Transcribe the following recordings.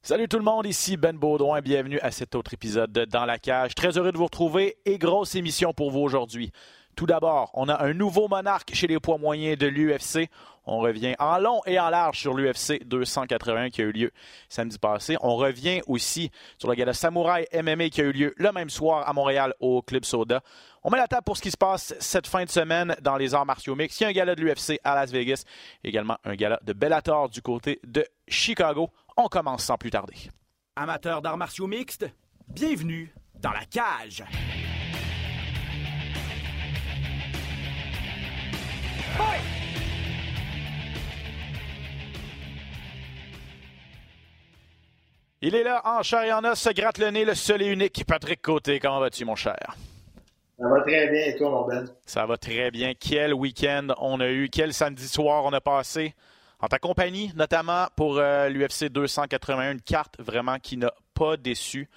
Salut tout le monde, ici Ben Baudouin, bienvenue à cet autre épisode de Dans la cage. Très heureux de vous retrouver et grosse émission pour vous aujourd'hui. Tout d'abord, on a un nouveau monarque chez les poids moyens de l'UFC. On revient en long et en large sur l'UFC 281 qui a eu lieu samedi passé. On revient aussi sur le gala Samouraï MMA qui a eu lieu le même soir à Montréal au Club Soda. On met la table pour ce qui se passe cette fin de semaine dans les arts martiaux mix. Il y a un gala de l'UFC à Las Vegas, également un gala de Bellator du côté de Chicago. On commence sans plus tarder. Amateurs d'arts martiaux mixtes, bienvenue dans la cage. Il est là, en chair et en os, se gratte le nez, le seul et unique Patrick Côté. Comment vas-tu, mon cher? Ça va très bien, et toi, mon Ben? Ça va très bien. Quel week-end on a eu, quel samedi soir on a passé? En ta compagnie, notamment pour l'UFC 281, une carte vraiment qui n'a pas déçu.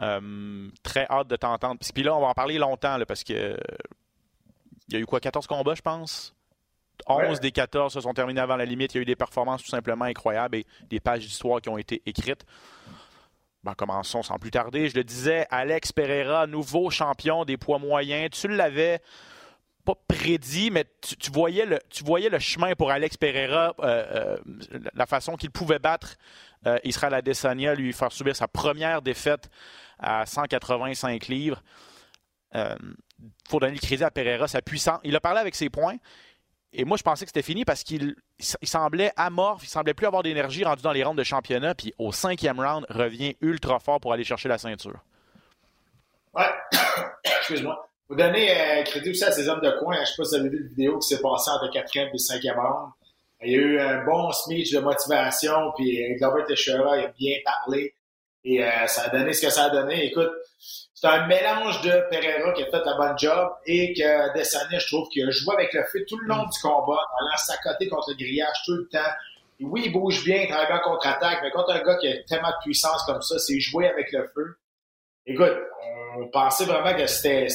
Euh, très hâte de t'entendre. Puis là, on va en parler longtemps, là, parce que il y a eu quoi, 14 combats, je pense? 11 Ouais. des 14 se sont terminés avant la limite. Il y a eu des performances tout simplement incroyables et des pages d'histoire qui ont été écrites. Ben, commençons sans plus tarder. Je le disais, Alex Pereira, nouveau champion des poids moyens. Tu l'avais pas prédit, mais tu, voyais, le, chemin pour Alex Pereira, euh, euh, la façon qu'il pouvait battre euh, Israël lui faire subir sa première défaite à 185 livres. Il faut donner le crédit à Pereira, sa puissance. Il a parlé avec ses points. Et moi, je pensais que c'était fini parce qu'il il semblait amorphe, il semblait plus avoir d'énergie rendu dans les rounds de championnat. Puis au cinquième round, revient ultra fort pour aller chercher la ceinture. Ouais, excuse-moi. Vous donner euh, crédit aussi à ces hommes de coin. Je sais pas si vous avez vu la vidéo qui s'est passée entre le quatrième et le cinquième round. Il y a eu un bon speech de motivation, puis euh, Glover Teixeira a bien parlé. Et euh, ça a donné ce que ça a donné. Écoute, c'est un mélange de Pereira qui a fait la bonne job et que Desania, je trouve, qu'il a joué avec le feu tout le long du combat, en allant s'accoter contre le grillage tout le temps. Oui, il bouge bien, il travaille en contre-attaque, mais contre un gars qui a tellement de puissance comme ça, c'est jouer avec le feu. Écoute, on pensait vraiment que c'était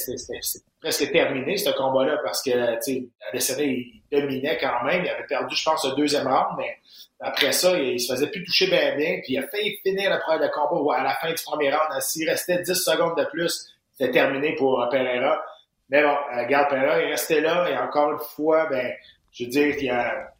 presque terminé, ce combat-là, parce que, tu sais, Adesanya, il dominait quand même. Il avait perdu, je pense, le deuxième round, mais après ça, il, il se faisait plus toucher bien bien, puis il a failli finir le, le combat à la fin du premier round. S'il restait 10 secondes de plus, c'était terminé pour euh, Pereira. Mais bon, euh, regarde, Pereira, il restait là, et encore une fois, ben, je veux dire, il y a,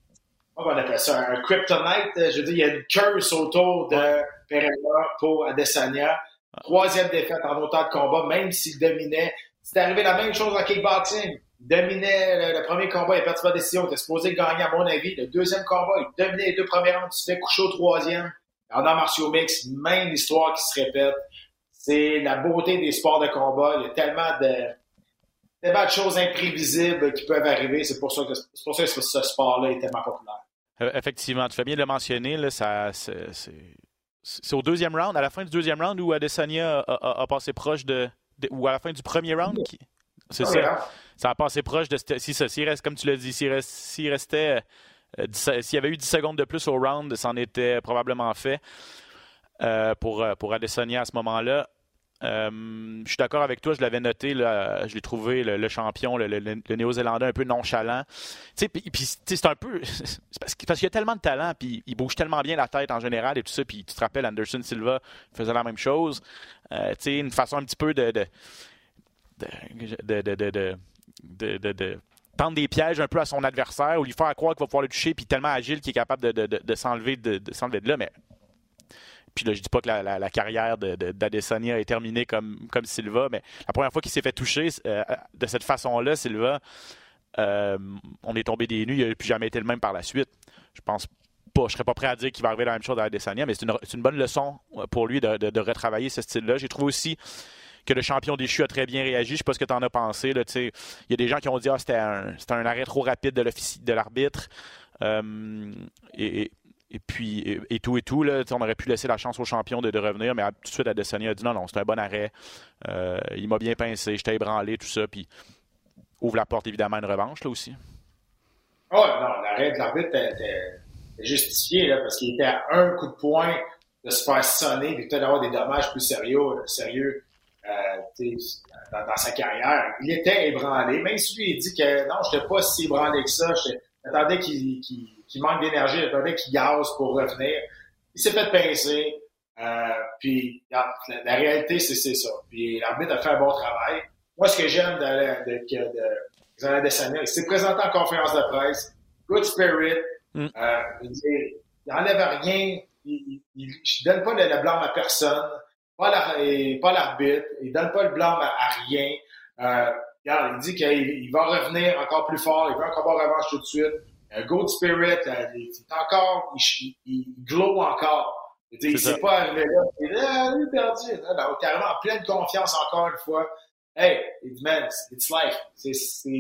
comment on appelle ça, un kryptonite, je veux dire, il y a une curse autour de Pereira pour Adesanya. Troisième défaite en autant de combats, même s'il dominait. C'est arrivé la même chose en kickboxing. Il dominait le, le premier combat, il a perdu par décision. Il était supposé gagner, à mon avis. Le deuxième combat, il dominait les deux premiers rounds, il se fait coucher au troisième. En arts martiaux mix, même histoire qui se répète. C'est la beauté des sports de combat. Il y a tellement de, tellement de choses imprévisibles qui peuvent arriver. C'est pour ça que, pour ça que ce sport-là est tellement populaire. Euh, Effectivement, tu fais bien de le mentionner. Là, ça, c'est, c'est- au deuxième round, à la fin du deuxième round où Adesanya a, a- a passé proche de, de- Ou à la fin du premier round? Qui- C'est Ah, ça. Ça a passé proche de. Si ça, s'il reste, comme tu l'as dit, s'il, reste- s'il restait. euh, s'il y avait eu 10 secondes de plus au round, c'en était probablement fait euh, pour, euh, pour Adesanya à ce moment-là. Euh, je suis d'accord avec toi, je l'avais noté, je l'ai trouvé le, champion, le, Néo-Zélandais un peu nonchalant. Puis, c'est un peu. Parce, qu'il y a tellement de talent, puis il bouge tellement bien la tête en général et tout ça. Puis tu te rappelles, Anderson Silva faisait la même chose. Euh, une façon un petit peu de. de tendre des pièges un peu à son adversaire ou lui faire croire qu'il va pouvoir le toucher, puis tellement agile qu'il est capable de, s'enlever de, s'enlever de là. Puis là, je dis pas que la, carrière de- de- d'Adesanya est terminée comme, Silva, mais la première fois qu'il s'est fait toucher euh, de cette façon-là, Silva, euh, on est tombé des nues, il n'a plus jamais été le même par la suite. Je pense pas, je serais pas prêt à dire qu'il va arriver la même chose à Adesanya, mais c'est une, bonne leçon euh, pour lui de, retravailler ce style-là. J'ai trouvé aussi que le champion déchu a très bien réagi. Je sais pas ce que tu en as pensé. Il y a des gens qui ont dit ah, c'était un, arrêt trop rapide de, l'arbitre. Et- et puis, et, tout et tout, là, on aurait pu laisser la chance au champion de, revenir, mais tout de suite, Adesanya a dit non, non, c'est un bon arrêt. Euh, il m'a bien pincé, j'étais ébranlé, tout ça. Puis ouvre la porte évidemment à une revanche là aussi. Oh, non, l'arrêt de l'arbitre était, justifié, parce qu'il était à un coup de poing de se faire sonner et peut-être d'avoir des dommages plus sérieux, sérieux euh, dans, sa carrière. Il était ébranlé, même si lui il dit que non, je n'étais pas si ébranlé que ça, j'attendais qu'il- qu'il manque d'énergie, j'attendais qu'il gaze pour revenir. Il s'est fait pincer. Euh, puis la, la, réalité, c'est ça. Puis l'arbitre a fait un bon travail. Moi, ce que j'aime de, de, de, de il s'est présenté en conférence de presse, good spirit, mm. euh, il n'enlève rien, il ne donne pas le, blâme à personne, pas l'arbitre, il donne pas le blâme à, rien. Euh, regarde, il dit qu'il va revenir encore plus fort, il veut encore avoir revanche tout de suite. Un good spirit, euh, il, est encore, il, il, glow encore. Il ne s'est pas arrivé là, il est ah, perdu. Non, non, carrément en pleine confiance encore une fois. Hey, man, it's life.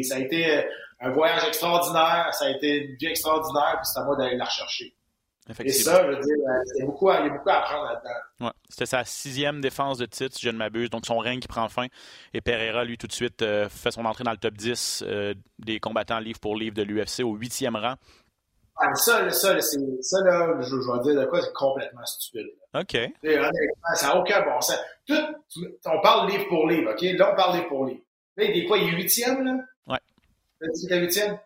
ça a été un voyage extraordinaire, ça a été une vie extraordinaire, puis c'est à moi d'aller la rechercher. Et ça, je veux dire, euh, il y a beaucoup à, apprendre là-dedans. Ouais. C'était sa sixième défense de titre, si je ne m'abuse. Donc, son règne qui prend fin. Et Pereira, lui, tout de suite, euh, fait son entrée dans le top 10 euh, des combattants livre pour livre de l'UFC au huitième rang. Ah, ça, là, ça, ça là, je, je vais dire de quoi, c'est complètement stupide. OK. honnêtement, ça n'a aucun bon sens. Tout, on parle livre pour livre, OK? Là, on parle livre pour livre. Là, des quoi, il est huitième, là? Ouais. Tu dis qu'il huitième?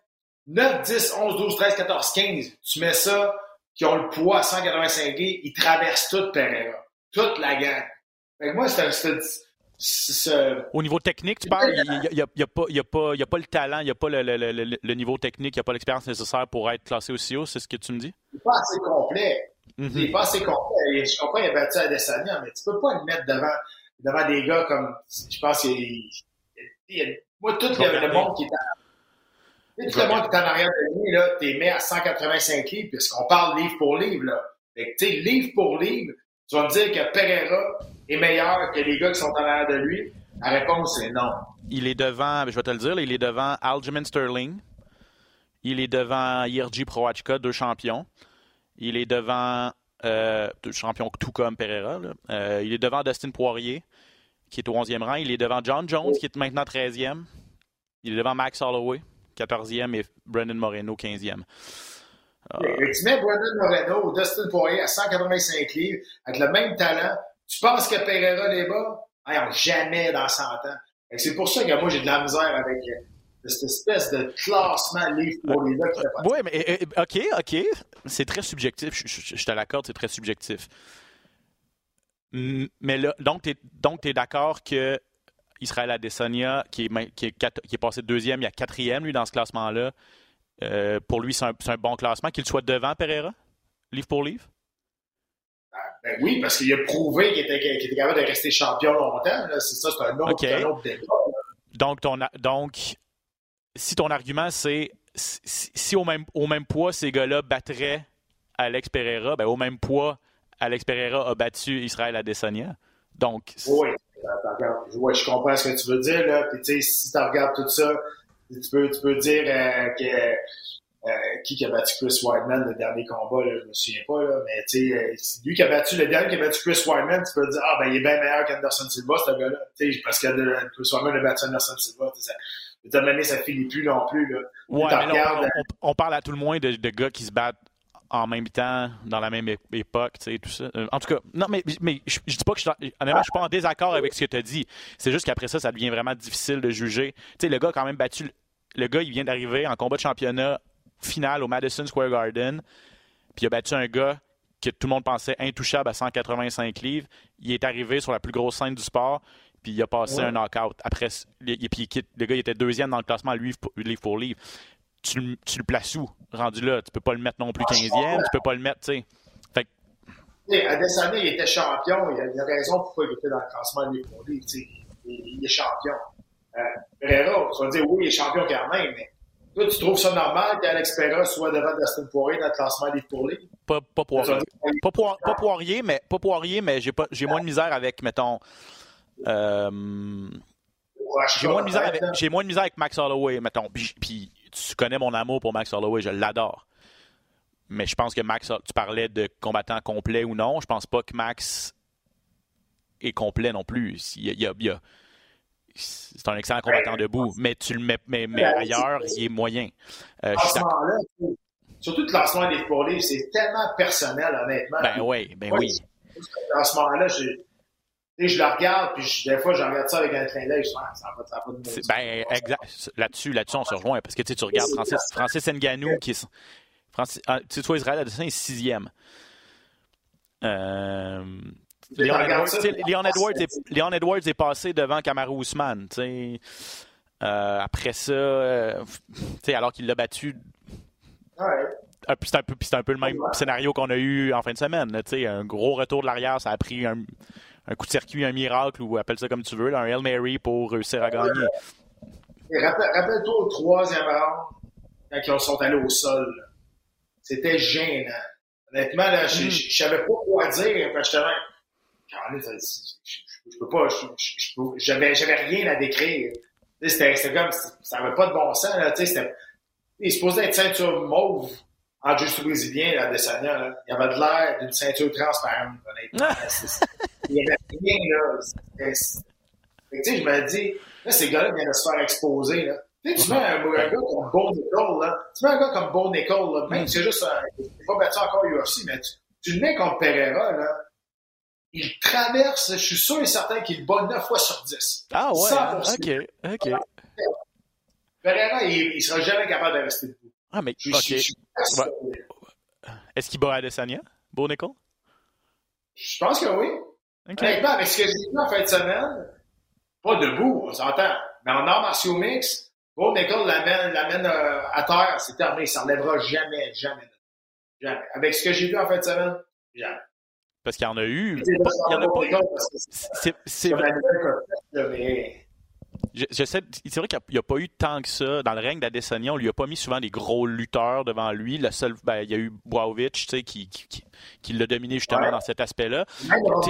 9, 10, 11, 12, 13, 14, 15. Tu mets ça, qui ont le poids à 185 livres, ils traversent toute Pereira. Toute la gang. Fait que moi, c'est Au niveau technique, tu parles, il n'y a, a, pas, a, a, pas le talent, il n'y a pas le, le, le, le, niveau technique, il n'y a pas l'expérience nécessaire pour être classé aussi haut, c'est ce que tu me dis? Il n'est pas assez complet. Mm -hmm. Il n'est pas assez complet. Je comprends, il a battu à Adesanya, mais tu peux pas le mettre devant, devant des gars comme, je pense qu'il moi, tout le, monde qui est tout le monde qui est en arrière de lui, là, t'es mis à 185 livres, puisqu'on parle livre pour livre, là. Fait tu sais, livre pour livre, tu vas me dire que Pereira est meilleur que les gars qui sont en arrière de lui? La réponse est non. Il est devant, je vais te le dire, il est devant Aljamain Sterling. Il est devant Yerji Proachka, deux champions. Il est devant euh, deux champions tout comme Pereira. Euh, il est devant Dustin Poirier, qui est au 11e rang. Il est devant John Jones, qui est maintenant 13e. Il est devant Max Holloway. 14e et Brendan Moreno 15e. Euh... Tu mets Brendan Moreno ou Dustin Poirier à 185 livres avec le même talent. Tu penses que Pereira les bas? jamais dans 100 ans. C'est pour ça que moi, j'ai de la misère avec euh, cette espèce de classement livre pour les gars Oui, mais OK, OK. C'est très subjectif. Je, je, je te l'accorde, c'est très subjectif. Mais là, donc, tu es, es d'accord que Israël Adesanya, qui est, qui, est, qui est passé deuxième, il y a quatrième, lui, dans ce classement-là. Euh, pour lui, c'est un, un, bon classement. Qu'il soit devant Pereira, livre pour livre? Ah, ben oui, parce qu'il a prouvé qu'il était, qu était, capable de rester champion longtemps. C'est ça, c'est un autre, okay. un autre débat. Donc, ton, donc, si ton argument, c'est si, si, au, même, au même poids, ces gars-là battraient Alex Pereira, ben, au même poids, Alex Pereira a battu Israël Adesanya. Donc, oui. Ouais, je comprends ce que tu veux dire, là. Puis, tu sais, si tu regardes tout ça, tu peux, tu peux dire euh, que euh, qui a battu Chris Weidman le dernier combat, là, je me souviens pas, là, mais tu sais, euh, lui qui a battu le dernier qui a battu Chris Weidman, tu peux dire ah ben il est bien meilleur qu'Anderson Silva, ce gars-là. Tu sais, parce que Chris Weidman a battu Anderson Silva. Ça, de toute manière, ça finit plus non plus. Là. Ouais, mais là, on, on, on, parle à tout le moins de, de gars qui se battent en même temps, dans la même époque, tu sais, tout ça. Euh, en tout cas, non, mais, mais je, je dis pas que je, honnêtement, je suis pas en désaccord avec ce que tu as dit. C'est juste qu'après ça, ça devient vraiment difficile de juger. Tu sais, le gars a quand même battu. Le gars, il vient d'arriver en combat de championnat final au Madison Square Garden, puis il a battu un gars que tout le monde pensait intouchable à 185 livres. Il est arrivé sur la plus grosse scène du sport, puis il a passé ouais. un knockout. Après, puis le gars, il était deuxième dans le classement livre pour livre tu, tu, le places où, rendu là? Tu peux pas le mettre non plus 15e, tu peux pas le mettre, tu sais. Fait que... Adesanya, il était champion. Il a, il a raison pourquoi il était dans le classement des produits. Il, il est champion. Euh, Pereira, tu vas dire, oui, il est champion quand même, mais toi, tu trouves ça normal qu'Alex Pereira soit devant Dustin Poirier dans le classement des pourlis? Pas, pas Poirier. Pas, pas, pas, Poirier, mais, pas Poirier, mais j'ai, pas, j'ai moins de misère avec, mettons... Euh, j'ai moins, de misère avec, j'ai moins de misère avec Max Holloway, mettons. Puis tu connais mon amour pour Max Holloway, je l'adore. Mais je pense que Max, tu parlais de combattant complet ou non. Je pense pas que Max est complet non plus. Il y a, il y a, c'est un excellent combattant debout, mais tu le mets mais, mais ailleurs, il est moyen. Euh, surtout le classement des pour c'est tellement personnel, honnêtement. Ben oui, ben oui. À ce moment-là, et je la regarde, puis des fois, je regarde ça avec un train d'œil, je ça n'a pas, pas, de Ben, exact. Là-dessus, là-dessus, on se rejoint. Parce que tu regardes Francis, Francis Nganou, qui est. Francis, ah, tu sais, toi, Israël Adesanya est sixième. Euh, Leon, Edwards, est, Edwards, est, passé devant Kamaru Usman. Euh, après ça, euh, alors qu'il l'a battu. Ouais. C'est un peu le même scénario qu'on a eu en fin de semaine. un gros retour de l'arrière, ça a pris un, coup de circuit, un miracle, ou appelle ça comme tu veux, un Hail Mary pour réussir à gagner. Rappelle-toi au troisième round, quand ils sont allés au sol. C'était gênant. Honnêtement, là, je, ne mm. savais pas quoi dire. Justement, je, peux pas, j'avais, j'avais rien à décrire. C'était, comme, ça n'avait pas de bon sens, là, tu sais, c'était, il se supposé être ceinture mauve en juste brésilien, la Desania, là. Il y avait de l'air d'une ceinture transparente, honnêtement. il y avait rien, là. tu sais, je me dis, là, ces gars-là viennent de se faire exposer, là. Tu, sais, tu mets un, un, gars comme Bo Nicole, là. Tu mets un gars comme Bo Nicole, là. Même si c'est juste un, il n'est pas battu encore UFC, mais tu, tu le mets contre Pereira, là il traverse, je suis sûr et certain qu'il bat 9 fois sur 10. Ah ouais, hein? ok, ok. Pereira, il, ne sera jamais capable de rester debout. Ah, mais, ok. Est-ce qu'il bat Adesanya, Beau Nickel? Je pense que oui. Okay. Honnêtement, avec ce que j'ai vu en fin de semaine, pas debout, on s'entend, mais en arts martiaux mix, Beau Nickel l'amène, l'amène euh, à terre, c'est terminé, ça s'enlèvera jamais, jamais. Jamais. Avec ce que j'ai vu en fin de semaine, jamais. Parce qu'il y en a eu. Il y en a pas eu. C'est vrai. Je, c'est vrai qu'il n'y a, pas eu tant que ça. Dans le règne d'Adesanya, on lui a pas mis souvent des gros lutteurs devant lui. Le seul, ben, il y a eu Boaovic qui, qui, qui, l'a dominé justement dans cet aspect-là.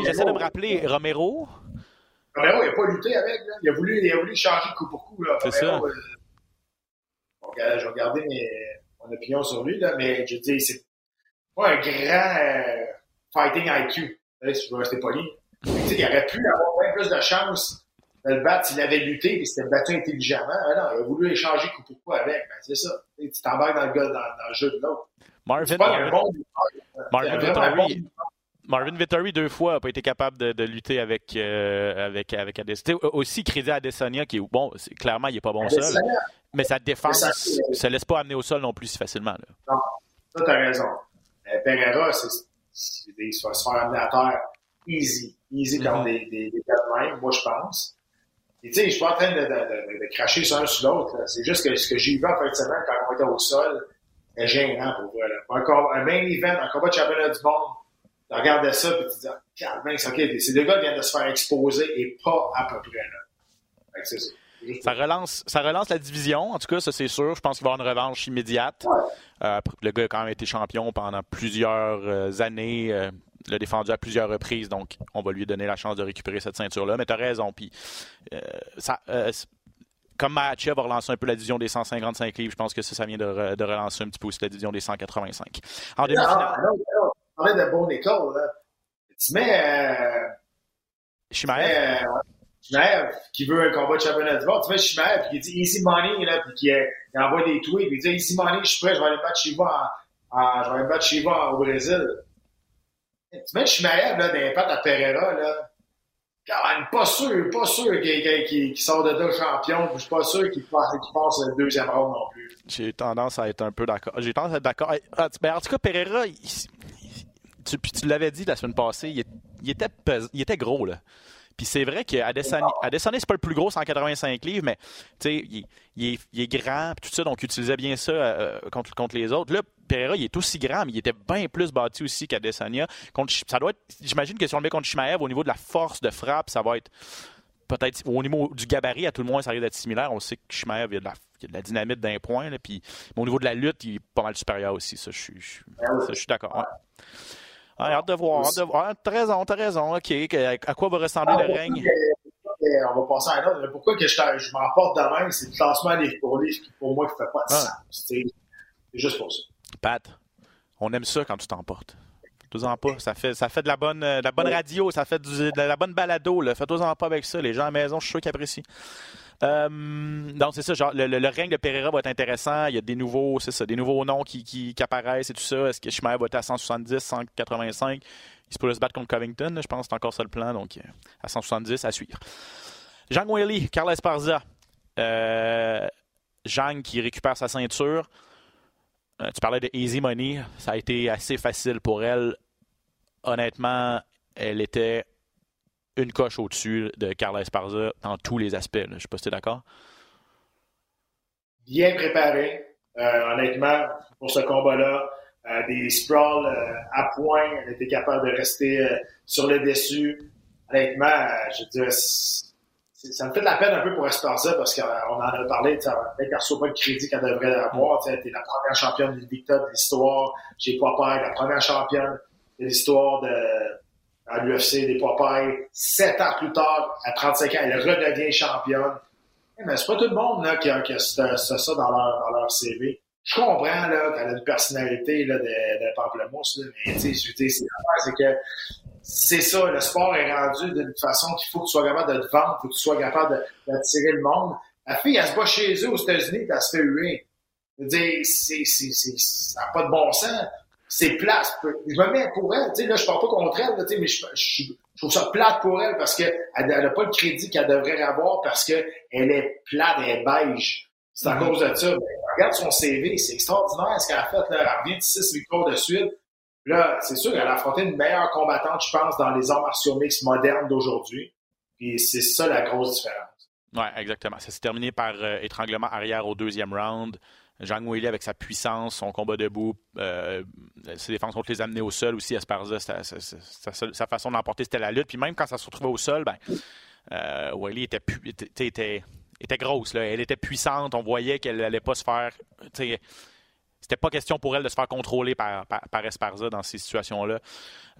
J'essaie de me rappeler Romero. Romero, il n'a pas lutté avec. Là. Il, a voulu, il a voulu changer coup pour coup. C'est ça. Euh, je vais regarder mes, mon opinion sur lui, là, mais je dis, c'est pas un grand. Euh, fighting IQ. si je veux rester poli. il aurait pu avoir bien plus de chance de le battre s'il avait lutté et s'était battu intelligemment. non, il a voulu échanger coup pour coup avec. Ben, c'est ça. tu t'embarques dans le, dans, dans, le jeu de l'autre. Marvin, Marvin, bon Marvin Vittori, Marvin Vittori, deux fois, n'a pas été capable de, de lutter avec, euh, avec, avec Adesanya. Aussi, crédit à Adesanya, qui est bon, clairement, il n'est pas bon seul. Mais sa défense ne se laisse pas amener au sol non plus si facilement. Là. Non, ça, tu as raison. Euh, Pereira, c'est il va se faire amener à terre easy. Easy mm -hmm. des, des, des cas de même, moi, je pense. Et tu sais, je suis pas en train de, de, de, cracher sur un sur l'autre. C'est juste que ce que j'ai vu en fin de semaine quand on était au sol, est gênant pour voir. Encore un main event, un combat de championnat du monde, tu regardes ça et tu dis, ah, mince, ok, ces deux gars viennent de se faire exposer et pas à peu près là. c'est ça. Ça relance, ça relance la division, en tout cas, ça c'est sûr. Je pense qu'il va y avoir une revanche immédiate. Euh, le gars a quand même été champion pendant plusieurs euh, années. Euh, l'a défendu à plusieurs reprises, donc on va lui donner la chance de récupérer cette ceinture-là. Mais tu as raison. Puis, ça, comme Mahachev va relancer un peu la division des 155 livres, je pense que ça, ça vient de, relancer un petit peu aussi la division des 185. En demi-finale. On parlait de bonne école. Là. Tu mets. Chimaev. Qui veut un combat de championnat du monde. Tu vois, Shimaev qui dit Easy Money, là, puis qui, euh, envoie des tweets, puis il dit Easy Money, je suis prêt, je vais aller battre Shiva en, en, je vais aller battre au Brésil. Tu mets Shimaev, là, d'un à Pereira, là. Quand même, pas sûr, pas sûr qu'il sort de deux champions, puis je suis pas sûr qu'il passe, qu le deuxième round non plus. J'ai tendance à être un peu d'accord. J'ai tendance à être d'accord. Ah, ben, en tout cas, Pereira, tu, tu l'avais dit la semaine passée, il, il était, il était gros, là. Puis c'est vrai qu'Adesanya, c'est pas le plus gros, 185 livres, mais il, il, est, il est grand, tout ça, donc il utilisait bien ça euh, contre, contre les autres. Là, Pereira, il est aussi grand, mais il était bien plus bâti aussi qu'Adesanya. Ça doit être, j'imagine que si on le met contre Shimaev, au niveau de la force de frappe, ça va être peut-être au niveau du gabarit, à tout le moins, ça risque d'être similaire. On sait que Shimaev, il y a de la, dynamite d'un point, là, puis, mais au niveau de la lutte, il est pas mal supérieur aussi. Ça, je suis, je suis d'accord. Ah, hâte de voir. Hâte de voir. T'as raison, t'as raison. OK. À quoi va ressembler le règne? On va passer à un autre. Pourquoi que je, je m'emporte de même? C'est le classement des livres qui, pour moi, qui fait pas de sens. C'est juste pour ça. Pat, on aime ça quand tu t'emportes. Fais-toi-en pas. Ça fait, ça fait de la bonne, de la bonne radio, ça fait de la bonne balado. Fais-toi-en pas avec ça. Les gens à la maison, je suis sûr qu'ils apprécient. Euh, donc, c'est ça, genre, le, règne de Pereira va être intéressant. Il y a des nouveaux, c'est ça, des nouveaux noms qui, qui, apparaissent et tout ça. Est-ce que Schmeier va être à 170, 185? Il se pourrait se battre contre Covington, je pense que c'est encore ça le plan, donc euh, à 170 à suivre. Jean Wiley, Carles Esparza. Euh, Jean qui récupère sa ceinture. Euh, tu parlais de Easy Money. Ça a été assez facile pour elle. Honnêtement, elle était une coche au-dessus de Carla Esparza dans tous les aspects. Je ne sais pas si tu es d'accord. Bien préparé, euh, honnêtement, pour ce combat-là. Euh, des sprawls euh, à point, elle était capable de rester sur le dessus. Honnêtement, je veux dire, ça me fait de la peine un peu pour Esparza parce qu'on en a parlé, peut-être reçoit pas le crédit qu'elle devrait avoir. Tu es la première championne du Victor de l'histoire. J'ai Popeye, la première championne de l'histoire de à l'UFC des Popeye. Sept ans plus tard, à 35 ans, elle redevient championne. Eh, mais c'est pas tout le monde là, qui a, qui a ça dans leur, dans leur CV. Je comprends là, qu'elle a une personnalité là, de, de pamplemousse, là, mais tu sais, c'est que c'est ça, le sport est rendu d'une façon qu'il faut que tu sois capable de te vendre, faut que tu sois capable d'attirer le monde. La fille, elle se bat chez eux aux États-Unis, elle se fait huer. C'est, c'est, c'est, ça n'a pas de bon sens. C'est plate. Je me mets pour elle. Tu sais, là, je parle pas contre elle, là, mais je, je, je, trouve ça plate pour elle parce qu'elle n'a pas le crédit qu'elle devrait avoir parce qu'elle est plate, elle est beige. C'est à mm-hmm. cause de ça. regarde son CV, c'est extraordinaire ce qu'elle a fait. Là. Elle revient de six victoires de suite. Là, c'est sûr qu'elle a affronté une meilleure combattante, je pense, dans les arts martiaux mix modernes d'aujourd'hui. Puis c'est ça la grosse différence. Oui, exactement. Ça s'est terminé par euh, étranglement arrière au deuxième round. Jean Willy avec sa puissance, son combat debout, euh, ses défenses contre les amener au sol aussi. Esparza, sa, façon d'emporter, c'était la lutte. Puis même quand ça se retrouvait au sol, ben, euh, était, grosse. Elle était puissante. On voyait qu'elle n'allait pas se faire c'était pas question pour elle de se faire contrôler par, par, Esparza dans ces situations-là.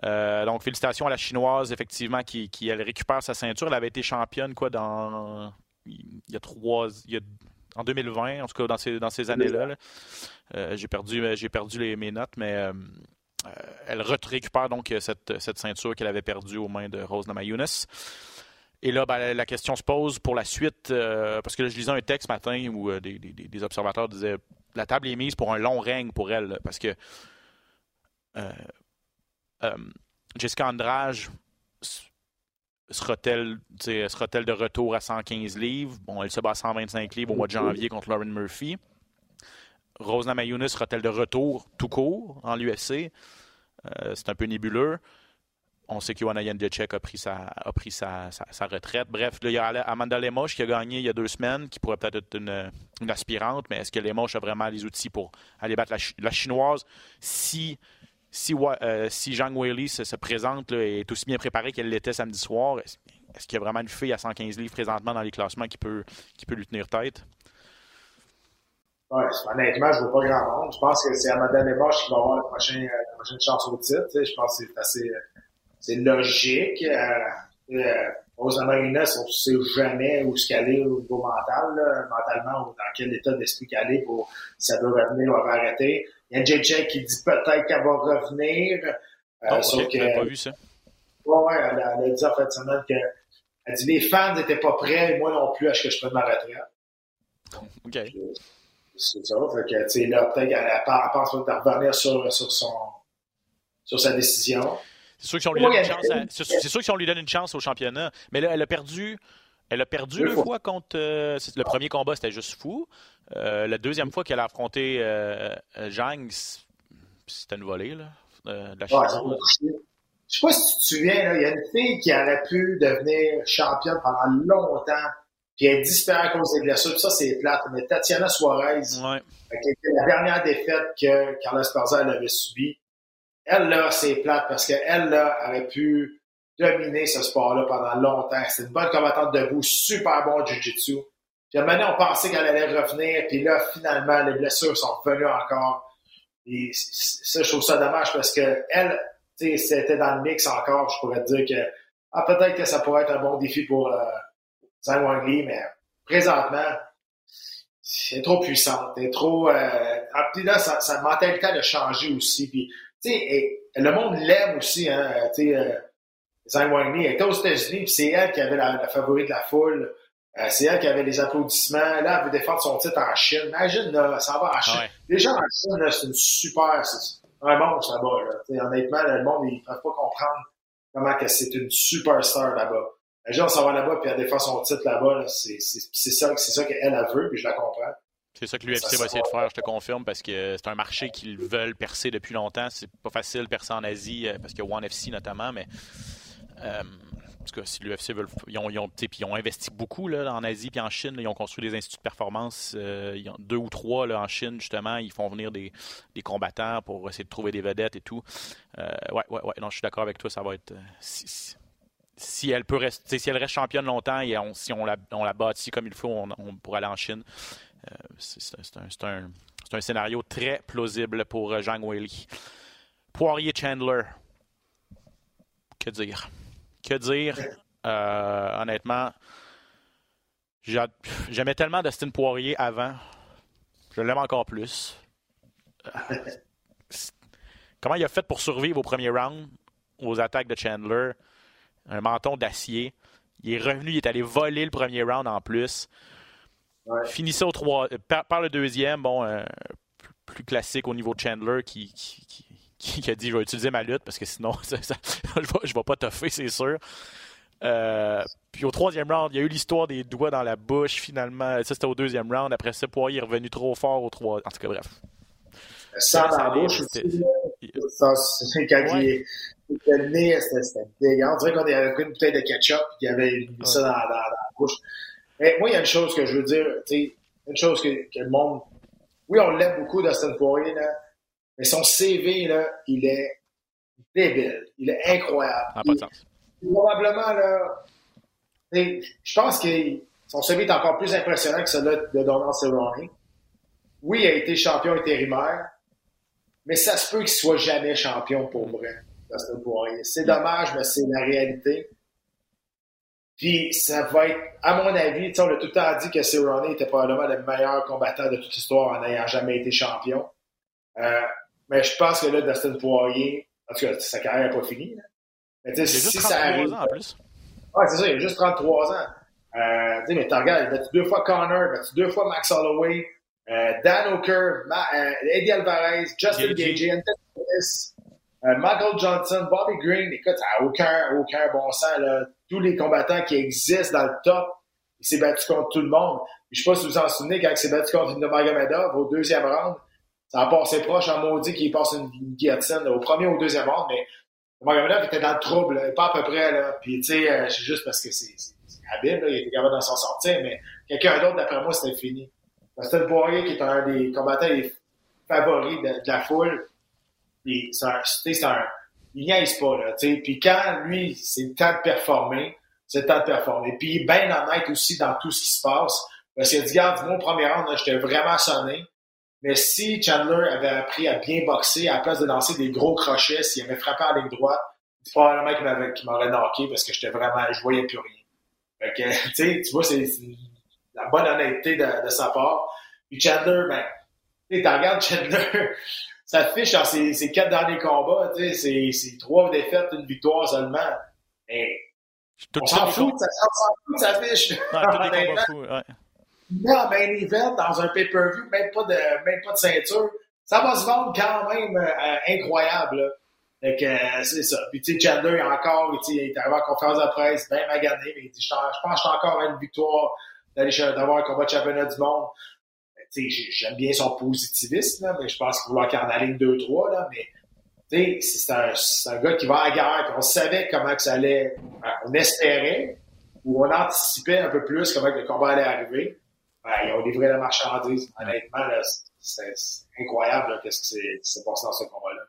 Euh, donc, félicitations à la Chinoise, effectivement, qui, elle récupère sa ceinture. Elle avait été championne, quoi, dans. Il y a trois. En 2020, en tout cas, dans ces, dans ces années-là. Euh, j'ai perdu, j'ai perdu les, mes notes, mais. Euh, elle récupère donc cette, cette ceinture qu'elle avait perdue aux mains de Rose Namajunas. Et là, ben, la question se pose pour la suite, parce que là, je lisais un texte ce matin où des, des, des, observateurs disaient la table est mise pour un long règne pour elle, parce que euh, euh, Jessica Andrade sera-t-elle sera de retour à 115 livres? Bon, elle se bat à 125 livres au mois de janvier contre Lauren Murphy. Rose Namajunas sera-t-elle de retour tout court en l'UFC? Euh, c'est un peu nébuleux. On sait qu'Ioana Jędrzejczyk a pris, sa, a pris sa, sa, retraite. Bref, il y a Amanda Lemos qui a gagné il y a deux semaines, qui pourrait peut-être être une, aspirante, mais est-ce que Lemos a vraiment les outils pour aller battre la, Chinoise? Si, si, euh, si Zhang Weili se, présente et est aussi bien préparée qu'elle l'était samedi soir? Est-ce, qu'il y a vraiment une fille à 115 livres présentement dans les classements qui peut, qui peut lui tenir tête? Ouais, honnêtement, je ne vois pas grand monde. Je pense que c'est Amanda Lemos qui va avoir la prochaine, euh, prochaine chance au titre. Je pense que c'est assez c'est logique. Euh, euh, on ne sait jamais où ce qu'elle est au niveau mental, mentalement, ou dans quel état d'esprit qu'elle est pour si ça doit revenir ou elle va arrêter. Il y a JJ qui dit peut-être qu'elle va revenir. Euh, oh, sauf que, pas vu ça. Ouais, elle, a, elle a dit en fait semaine que elle dit les fans n'étaient pas prêts, moi non plus, à ce que je prenne ma retraite. OK. C'est ça. Fait que, tu sais, là, peut-être qu'elle pense de revenir sur, sur son, sur sa décision. C'est sûr, que si on lui donne une chance c'est sûr que si on lui donne une chance au championnat. Mais là, elle a perdu. Elle a perdu deux, fois. contre. Euh, le premier combat, c'était juste fou. Euh, la deuxième fois qu'elle a affronté euh, Zhang, c'était une volée, là. de la je sais pas si tu te souviens, il y a une fille qui aurait pu devenir championne pendant longtemps, puis elle disparaît à cause des blessures, ça, c'est plate. Mais Tatiana Suarez, ouais. la dernière défaite que Carlos Parza avait subie, elle, là, c'est plate parce qu'elle, là, aurait pu dominer ce sport-là pendant longtemps. C'est une bonne combattante debout, super bon jiu-jitsu. Puis maintenant, on pensait qu'elle allait revenir, puis là, finalement, les blessures sont revenues encore. Et ça, je trouve ça dommage parce que elle, tu sais, c'était dans le mix encore, je pourrais te dire que ah, peut-être que ça pourrait être un bon défi pour euh, Zhang Wangli, mais présentement, c'est trop puissante, elle est trop. Euh, ah, puis là, sa mentalité a changé aussi. Puis tu sais, le monde l'aime aussi, hein, tu sais, euh, Zhang elle était aux États-Unis, puis c'est elle qui avait la, la favorite de la foule. Euh, c'est elle qui avait les applaudissements. Là, elle veut défendre son titre en Chine. Imagine, là, ça va en Chine. Les gens en Chine, c'est une super, c'est un monstre là-bas, là. T'sais, honnêtement, le monde, ils ne peuvent pas comprendre comment que c'est une superstar là-bas. Les gens s'en va là-bas, puis elle défend son titre là-bas, là, c'est, ça, c'est ça qu'elle, a veut, puis je la comprends. C'est ça que l'UFC va essayer de faire, je te confirme, parce que c'est un marché qu'ils veulent percer depuis longtemps. C'est pas facile de percer en Asie, euh, parce qu'il y a One FC notamment, mais euh, tout cas, si l'UFC veut, ils ont, ils ont, ils ont investi beaucoup là, en Asie puis en Chine. ils ont construit des instituts de performance, euh, deux ou trois là, en Chine justement. Ils font venir des, combattants pour essayer de trouver des vedettes et tout. Euh, ouais, ouais, ouais. Non, je suis d'accord avec toi. Ça va être si, si, elle peut rester, si elle reste championne longtemps et si on la, on la bâtit comme il faut, on, pourra aller en Chine. c'est un, scénario très plausible pour Zhang Weili. Poirier Chandler. Que dire? Que dire? Euh, honnêtement, j'aimais tellement Dustin Poirier avant. Je l'aime encore plus. Euh, comment il a fait pour survivre au premier round aux attaques de Chandler? Un menton d'acier. Il est revenu, il est allé voler le premier round en plus. Finissait au trois, par, le deuxième, bon, euh, plus classique au niveau de Chandler qui, qui, a dit je vais utiliser ma lutte parce que sinon je ne vais, pas toffer, c'est sûr. Euh, puis au troisième round, il y a eu l'histoire des doigts dans la bouche finalement. Ça, c'était au deuxième round. Après ça, Poirier est revenu trop fort au trois. En tout cas, bref. Ça dans la bouche aussi. C'est quand il le nez, c'était dégueulasse. On dirait qu'on avait pris une bouteille de ketchup et qu'il avait mis ça dans, la bouche. Moi, il y a une chose que je veux dire, une chose que, que le monde. Oui, on l'aime beaucoup, Dustin Poirier, là, mais son CV, là, il est débile. Il est incroyable. Ah, pas de sens. Probablement, là, je pense que son CV est encore plus impressionnant que celui de Donald Cerrone. Oui, il a été champion intérimaire, mais ça se peut qu'il soit jamais champion pour vrai, C'est dommage, mais c'est la réalité. Puis ça va être, à mon avis, on a tout le temps dit que Cerrone était probablement le meilleur combattant de toute l'histoire en n'ayant jamais été champion. Euh, mais je pense que là, Dustin Poirier, en tout cas, sa carrière n'est pas finie. Mais il a juste si 33 ça arrive, ans en plus. Ouais, c'est ça, il a juste 33 ans. Euh, mais tu regardes, il a battu deux fois Connor, il a battu deux fois Max Holloway, euh, Dan O'Kerr, euh, Eddie Alvarez, Justin Gage, euh, Michael Johnson, Bobby Green. Écoute, ça n'a aucun, aucun bon sens. Là. Tous les combattants qui existent dans le top, il s'est battu contre tout le monde. Je ne sais pas si vous vous en souvenez, quand il s'est battu contre Nurmagomedov au deuxième round, ça a passé proche en maudit qu'il passe une, guillotine au premier ou au deuxième round, mais Magomedov était dans le trouble, pas à peu près. Là. Puis, tu sais, euh, c'est juste parce que c'est habile, il était capable d'en s'en sortir, mais quelqu'un d'autre, d'après moi, c'était fini. C'était Poirier qui est un des combattants favoris de, la foule. C'est un, c'est un, il niaise pas, là, tu. Puis quand, lui, c'est le temps de performer, c'est le temps de performer. Puis, il est bien honnête aussi dans tout ce qui se passe. Parce qu'il a dit, regarde, mon premier round, j'étais vraiment sonné. Mais si Chandler avait appris à bien boxer, à la place de lancer des gros crochets, s'il avait frappé en ligne droite, c'est probablement qu'il m'aurait knocké parce que j'étais vraiment, je voyais plus rien. Fait que, tu vois, c'est la bonne honnêteté de, sa part. Puis Chandler, ben, tu regardes Chandler, ça fiche dans ses, quatre derniers combats, tu sais, c'est trois défaites, une victoire seulement. Et on s'en fout, ça, fout de sa fiche. ouais met en main event dans un pay-per-view, même pas de, même pas de ceinture, ça va se vendre quand même euh, incroyable. Fait que euh, c'est ça. Puis tu sais, Chandler encore, il est arrivé en conférence de presse, bien magané, mais il dit je, pense que suis encore une victoire d'aller d'avoir un combat de championnat du monde. Sais, j'aime bien son positivisme, mais je pense qu'il vouloir qu'il en aligne 2-3, là, mais c'est un, un, gars qui va à la guerre, on savait comment que ça allait, on espérait, ou on anticipait un peu plus comment que le combat allait arriver ben, ils ont livré la marchandise. Honnêtement, c'est incroyable qu'est-ce qui s'est passé dans ce combat-là.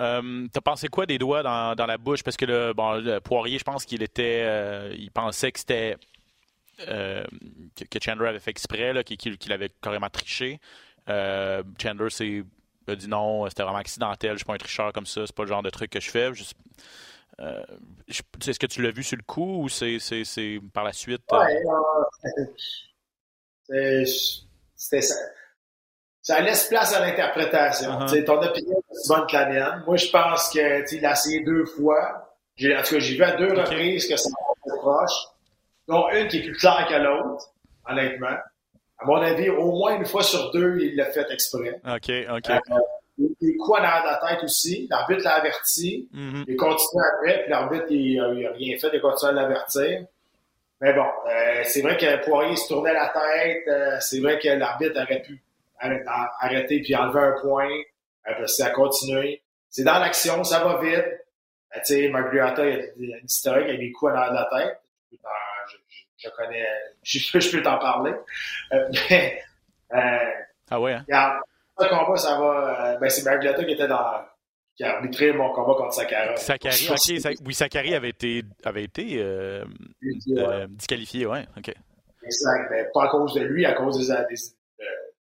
Euh, T'as pensé quoi des doigts dans, dans la bouche? Parce que le, bon, le Poirier, je pense qu'il était. Euh, il pensait que c'était. Euh, que, Chandler avait fait exprès, qu'il avait carrément triché. Euh, Chandler s'est a dit non, c'était vraiment accidentel, je suis pas un tricheur comme ça, c'est pas le genre de truc que je fais. Est-ce que tu l'as vu sur le coup ou c'est par la suite? Ouais, c'était ça. Ça laisse place à l'interprétation. Uh-huh. Ton opinion est bonne que la mienne. Moi, je pense qu'il a essayé deux fois. En tout cas, j'ai vu à deux reprises que ça va proche. dont une qui est plus claire que l'autre, honnêtement. À mon avis, au moins une fois sur deux, il l'a fait exprès. OK, OK. Euh, il quoi dans la tête aussi. L'arbitre l'a averti. Mm-hmm. Il continue après, puis l'arbitre, il n'a rien fait, il continue à l'avertir. Mais bon, euh, c'est vrai que Poirier se tournait la tête. Euh, c'est vrai que l'arbitre aurait pu arrêter puis enlever un point. Euh, ça a continué. C'est dans l'action, ça va vite. Tu sais, Margriata, il y a une historique avec des coups à de la tête. Je, je, connais, je, je peux t'en parler. Euh, mais, euh, ah ouais, hein? Le combat, ça va. Euh, ben, c'est Margriata qui était dans. qui a arbitré mon combat contre Sakara. Sakari, ok. oui, Sakari avait été, avait été euh, ouais. disqualifié, ouais, ok. Exact. Mais pas à cause de lui, à cause des, des,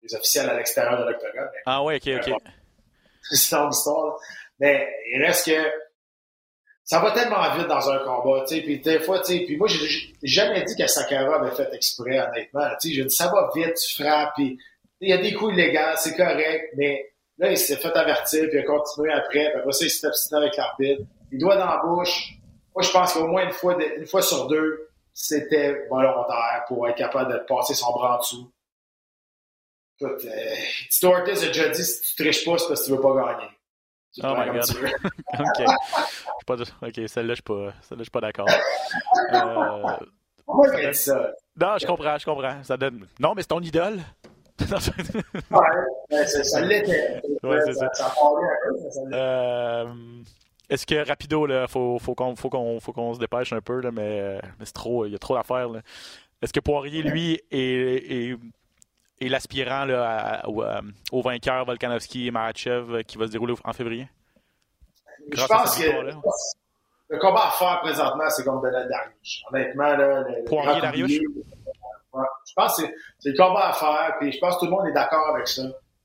des officiels à l'extérieur de l'octogone. Ah ouais, ok, ok. C'est une histoire. Mais il reste que ça va tellement vite dans un combat, tu sais, puis des fois, tu sais, puis moi, j'ai jamais dit que Sakara avait fait exprès, honnêtement, tu sais, j'ai dit, ça va vite, tu frappes, puis il y a des coups illégaux, c'est correct, mais là, il s'est fait avertir, puis il a continué après, puis après ça, il s'est obstiné avec l'arbitre, il doit dans la bouche, moi, je pense qu'au moins une fois, une fois sur deux, c'était volontaire pour être capable de passer son bras en dessous. Écoute, euh, Tito Ortiz a déjà dit, si tu triches pas, c'est parce que tu veux pas gagner. Oh my god. ok. Pas de... Ok, celle-là, je suis pas, celle suis pas d'accord. Euh... Pourquoi donne... ça? Non, je comprends, je comprends. Ça donne... Non, mais c'est ton idole. ouais, ça l'était. Ouais, c'est ça. Ça, ça ça euh... Est-ce que rapido, là, faut, faut qu'on faut qu'on qu'on se dépêche un peu, là, mais, mais c'est trop, il y a trop d'affaires. Est-ce que Poirier, lui, est, est, est l'aspirant là, à, au, au, vainqueur Volkanovski et Makhachev qui va se dérouler en février? Je pense que le combat à faire présentement, c'est comme Donald Darius. Honnêtement, là, le, Poirier Darius? Ouais, je pense que c'est le combat à faire, puis je pense que tout le monde est d'accord avec ça.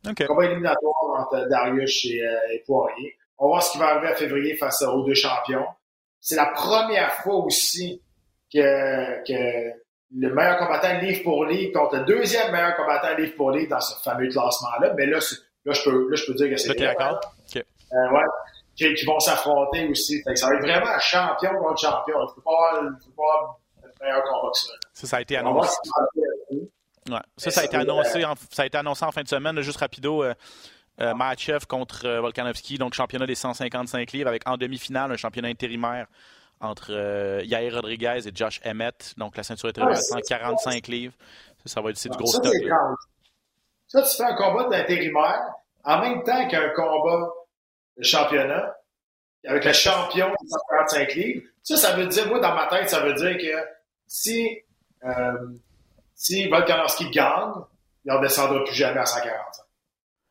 Okay. Le combat éliminatoire entre Darius et, euh, et Poirier. On va voir ce qui va arriver en février face aux deux champions. C'est la première fois aussi que, que le meilleur combattant livre pour livre contre le deuxième meilleur combattant livre pour livre dans ce fameux classement-là. Mais là, là, je peux, là, je peux dire que c'est d'accord. Okay. Euh, ouais. Qui, vont s'affronter aussi. Fait que ça va être vraiment champion contre champion. Il ne faut pas meilleur combat que ça. Ça, ça a été annoncé. Ouais. Ça, ça a été annoncé, en, ça a été annoncé en fin de semaine, là, juste rapido. Euh, euh, Matchev contre euh, Volkanovski, donc championnat des 155 livres, avec en demi-finale un championnat intérimaire entre euh, Yair Rodriguez et Josh Emmett, donc la ceinture intérimaire à 145 livres. Ça, ça va être du gros ça, stock. Ça, tu fais un combat d'intérimaire en même temps qu'un combat de championnat avec le champion de 145 livres. Ça, ça veut dire, moi, dans ma tête, ça veut dire que si, euh, si Volkanovski gagne, il ne redescendra plus jamais à 145.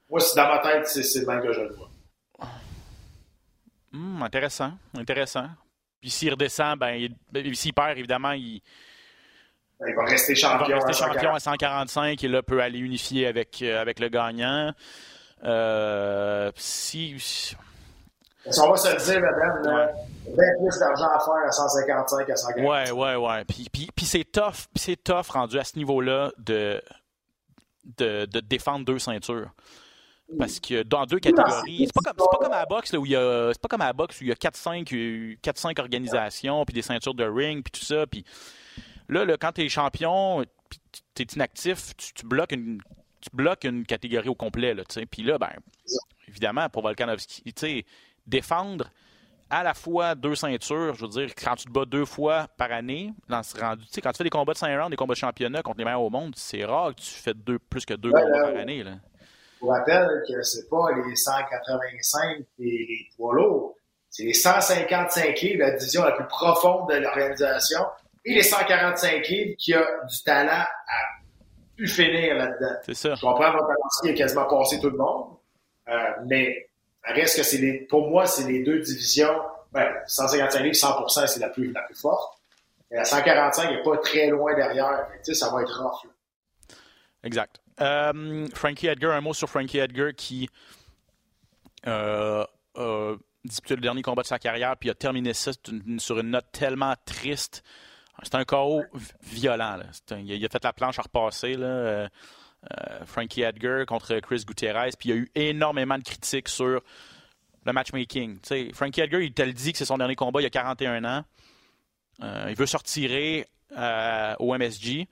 Moi, dans ma tête, c'est le même que je le vois. Hum, intéressant, intéressant. Puis s'il redescend, ben, il, s'il perd, évidemment, il, il va rester champion, il va rester à, champion 145. à 145 et là, peut aller unifier avec, euh, avec le gagnant. Euh, si. Si on va se le dire, madame, ouais. bien plus d'argent à faire à 155 à 145. Ouais, ouais, ouais. Puis, puis, puis c'est tough, c'est tough rendu à ce niveau-là de, de, de défendre deux ceintures. Parce que dans deux catégories, c'est pas comme, pas comme à la boxe là, où il y a c'est pas comme à la boxe où il y a 4 5 4 5 organisations puis des ceintures de ring puis tout ça puis là, là quand tu es champion, tu es inactif, tu, tu, bloques une tu bloques une catégorie au complet là, tu sais. Puis là ben évidemment pour Volkanovski, tu sais défendre à la fois deux ceintures, je veux dire, quand tu te bats deux fois par année, dans ce rendu, tu sais, quand tu fais des combats de 5 rounds, des combats de championnat contre les meilleurs au monde, c'est rare que tu fais deux, plus que deux ouais, combats par année. Là. Je vous rappelle que c'est pas les 185 et les poids lourds. C'est les 155 livres, la division la plus profonde de l'organisation, et les 145 livres qui a du talent à pu finir là-dedans. C'est ça. Je comprends votre qui a quasiment passé tout le monde, euh, mais reste que c'est les, pour moi, c'est les deux divisions. Ben, 155 livres, 100 c'est la plus, la plus forte. Et la 145 n'est pas très loin derrière. Ça va être rough. Là. Exact. Euh, Frankie Edgar, un mot sur Frankie Edgar qui euh, a disputé le dernier combat de sa carrière puis a terminé ça sur une note tellement triste. C'est un KO violent. Il a fait la planche à repasser. Là, euh, Frankie Edgar contre Chris Gutierrez. Puis il y a eu énormément de critiques sur le matchmaking. Frankie Edgar, il te le dit que c'est son dernier combat il y a 41 ans. il veut se retirer au MSG.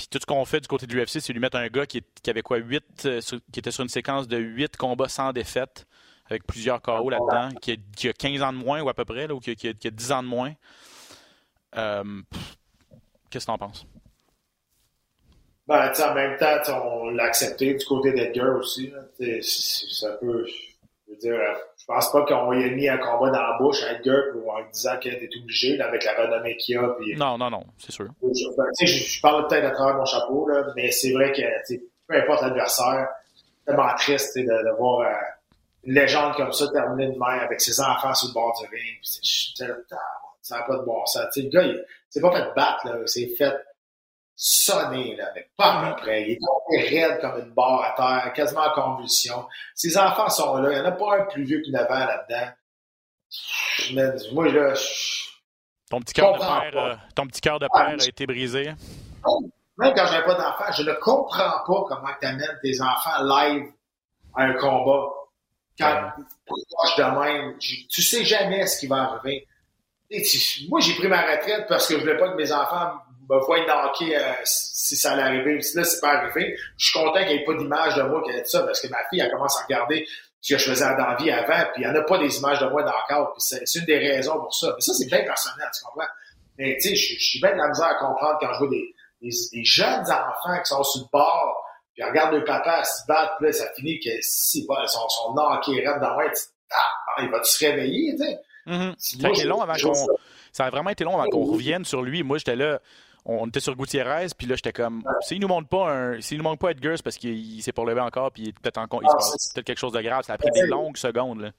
Puis tout ce qu'on fait du côté de l'UFC, c'est lui mettre un gars qui, avait quoi, 8, euh, sur, qui était sur une séquence de 8 combats sans défaite, avec plusieurs KO là-dedans, qui a, qui a, 15 ans de moins ou à peu près, ou qui a, qui a, qui a 10 ans de moins. Euh, Qu'est-ce que tu en penses? Ben, en même temps, on l'a accepté du côté d'Edgar aussi. C'est un peu. Je veux dire, je pense pas qu'on ait mis un combat dans la bouche à Edgar pour en disant qu'il était obligé, là, avec la renommée qu'il a. Puis, non, non, non, c'est sûr. Je, ben, je, je, parle peut-être à travers mon chapeau, là, mais c'est vrai que peu importe l'adversaire, tellement triste de, de voir euh, une légende comme ça terminer de même avec ses enfants sur le bord du ring. Ça n'a pas de bon sens. T'sais, le gars, il s'est pas fait battre, là, c'est fait sonner, là, mais pas à peu près. Il est raide comme une barre à terre, quasiment en convulsion. Ses enfants sont là. Il n'y en a pas un plus vieux que 9 ans là-dedans. Moi, là, ton petit cœur de père, euh, ton petit cœur de père a été brisé? Même quand j'avais pas d'enfants, je ne comprends pas comment tu amènes tes enfants live à un combat. Quand proche de même, tu sais jamais ce qui va arriver. moi, j'ai pris ma retraite parce que je voulais pas que mes enfants me voient knocker euh, si ça allait arriver. Là, c'est pas arrivé. Je suis content qu'il n'y ait pas d'image de moi qui ait ça parce que ma fille, elle commence à regarder ce que je faisais dans la vie avant, puis il n'y en a pas des images de moi dans le cadre, puis c'est une des raisons pour ça. Mais ça, c'est bien personnel, tu comprends? Mais tu sais, je suis bien de la misère à comprendre quand je vois des, des, des, jeunes enfants qui sont sur le bord, puis regardent le papa se battre, puis là, ça finit que si, bon, ils sont, sont knockés dans la ah, il va se réveiller, tu sais? Mm-hmm. ça, a été long avant qu'on, ça a vraiment été long avant qu'on revienne sur lui. Moi, j'étais là, on était sur Gutiérrez, puis là, j'étais comme, s'il nous montre pas un, s'il nous montre pas Edgar, c'est parce qu'il s'est pas levé encore, puis il est peut-être en, il ah, peut-être quelque chose de grave. Ça a pris des longues secondes, là.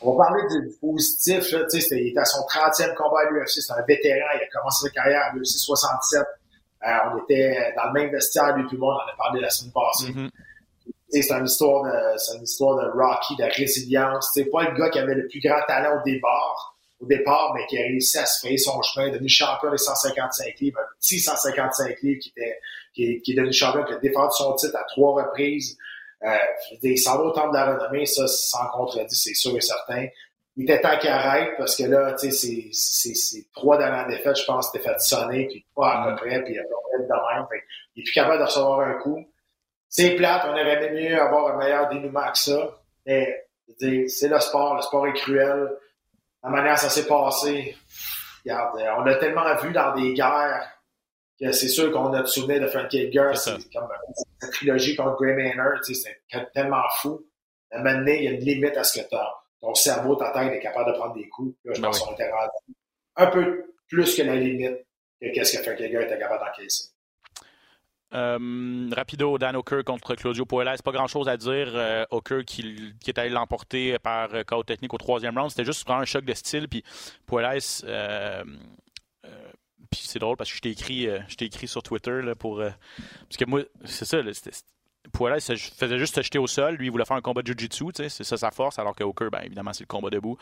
On va parler du positif, là, tu sais, il était à son 30e combat à l'UFC, c'est un vétéran, il a commencé sa carrière à l'UFC 67. Euh, on était dans le même vestiaire, lui et moi, on en a parlé la semaine passée. Mm-hmm. C'est une histoire de, c'est une histoire de Rocky, de résilience. C'est pas le gars qui avait le plus grand talent au départ, au départ, mais qui a réussi à se faire son chemin, devenu champion des 155 livres, un petit 155 livres qui était, qui est, qui est devenu champion, qui a défendu son titre à trois reprises. Euh, il s'en va au temps de la renommée, ça, sans contredit, c'est sûr et certain il était temps qu'il arrête parce que là, tu sais, c'est trois dernières défaites, je pense, c'était fait sonner, puis pas à peu mm. près, puis il a pas de même. Fait, il est plus capable de recevoir un coup. C'est plate, on aurait mieux avoir un meilleur dénouement que ça. Mais c'est le sport, le sport est cruel. La manière ça s'est passé, regarde, on a tellement vu dans des guerres que c'est sûr qu'on a souvenir de Frank Edgar, c'est comme cette trilogie contre Gray Maynard, c'est tellement fou. À un moment donné, il y a une limite à ce que ton cerveau, ta tête est capable de prendre des coups. Là, je ben pense qu'on était rendu un peu plus que la limite que qu'est-ce que Frank Edgar était capable d'encaisser. Euh, rapido, Dan O'Kerr contre Claudio Puelles. Pas grand-chose à dire. Euh, qui, est allé l'emporter par euh, chaos technique au troisième round. C'était juste vraiment un choc de style. Puis euh, puis c'est drôle parce que je t'ai écrit, je t'ai écrit sur Twitter là, pour. parce que moi, c'est ça, Puelles faisait juste se jeter au sol. Lui, il voulait faire un combat de Jiu-Jitsu. C'est ça sa force. Alors que O'Kerr, ben, évidemment, c'est le combat debout.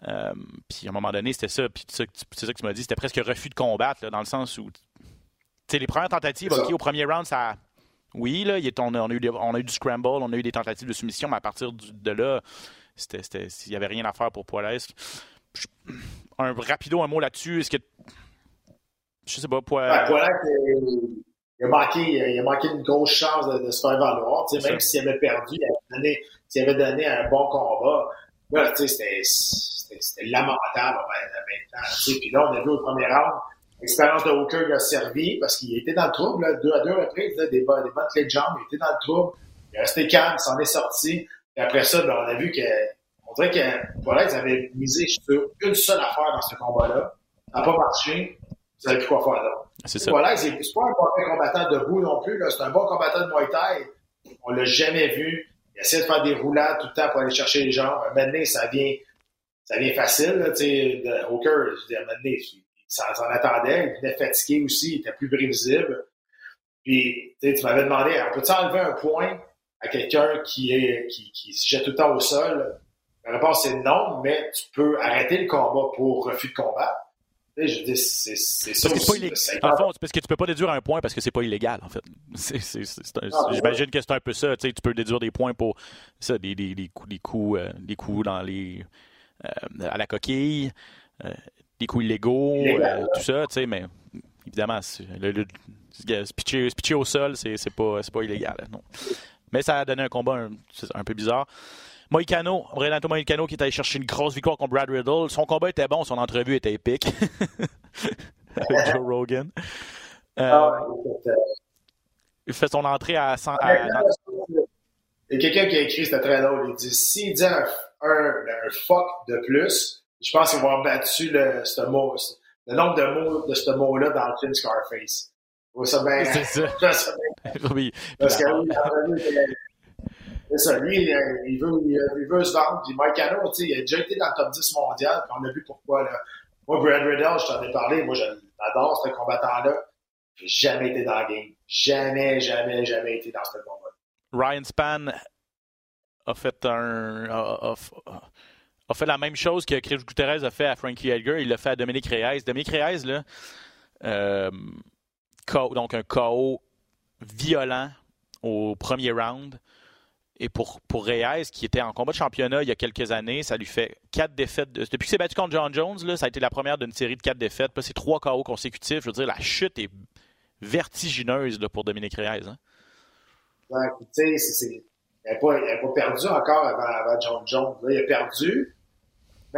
puis à un moment donné, c'était ça. Puis c'est ça que tu m'as dit. C'était presque refus de combattre, là, dans le sens où les premières tentatives, OK, au premier round, ça. Oui, là, il on, a eu, on, a eu, du scramble, on a eu des tentatives de soumission, mais à partir de là, il n'y avait rien à faire pour Poilesque. Un rapido, un mot là-dessus. Est-ce que. Je sais pas, Poilesque. il, a manqué, il a manqué une grosse chance de, se faire valoir. Même s'il avait perdu, s'il avait donné un bon combat, c'était lamentable maintenant. Puis là, on a vu au premier round L'expérience de Hooker lui a servi parce qu'il était dans le trouble, là, deux à deux reprises, là, des, des bonnes clés de jambes, il était dans le trouble. Il est resté calme, il s'en est sorti. Et après ça, ben, on a vu que, on dirait que voilà, ils avaient misé sur une seule affaire dans ce combat-là. Ça n'a pas marché. Vous savez plus quoi faire là. C'est ça. Voilà, c'est pas un bon combattant debout non plus, là. C'est un bon combattant de Muay Thai. On l'a jamais vu. Il essaie de faire des roulades tout le temps pour aller chercher les jambes. Maintenant, ça vient, ça vient facile, là, tu sais, de Hooker. Je dis, à ça s'en attendait. Il venait fatigué aussi, il était plus prévisible. Puis, tu m'avais demandé, on peut-tu enlever un point à quelqu'un qui est qui, qui se jette tout le temps au sol? La réponse est non, mais tu peux arrêter le combat pour refus de combat. Je dis, c'est ça aussi. En fond, parce que tu peux pas déduire un point parce que c'est pas illégal, en fait. J'imagine que c'est un peu ça. Tu peux déduire des points pour ça, des, des, des coups, des coups, euh, des coups dans les euh, à la coquille. Euh, des coups illégaux, euh, tout ça, tu sais, mais évidemment, le, le, se, pitcher, au sol, c'est pas, pas illégal. Non. Mais ça a donné un combat un, un peu bizarre. Moïcano, Renato Moïcano qui est allé chercher une grosse victoire contre Brad Riddle. Son combat était bon, son entrevue était épique. Avec Joe Rogan. Euh, ah il fait son entrée à, 100, à, Il y a quelqu'un qui a écrit, c'était très drôle. Il dit s'il dit un, un, fuck de plus, je pense qu'il va avoir battu le, ce mot, le nombre de mots de ce mot-là dans le film Scarface. Ça bien, c'est ça. ça oui. Parce que c'est ça, lui, il veut, il veut se vendre. Puis Mike Hanna, il a déjà été dans le top 10 mondial, puis on a vu pourquoi. Là. Moi, Brad Riddell, je t'en ai parlé, moi, j'adore ce combattant-là. J'ai jamais été dans le game. Jamais, jamais, jamais été dans ce combat. Ryan Span a fait un. A, a, fait la même chose que Chris Guterres a fait à Frankie Edgar. Il l'a fait à Dominique Reyes. Dominique Reyes, là, euh, donc un KO violent au premier round. Et pour, pour Reyes, qui était en combat de championnat il y a quelques années, ça lui fait quatre défaites. Depuis qu'il s'est battu contre John Jones, là, ça a été la première d'une série de quatre défaites. c'est trois KO consécutifs. Je veux dire, la chute est vertigineuse là, pour Dominique Reyes. Hein? tu sais, il n'a pas, perdu encore avant, John Jones. Il a perdu,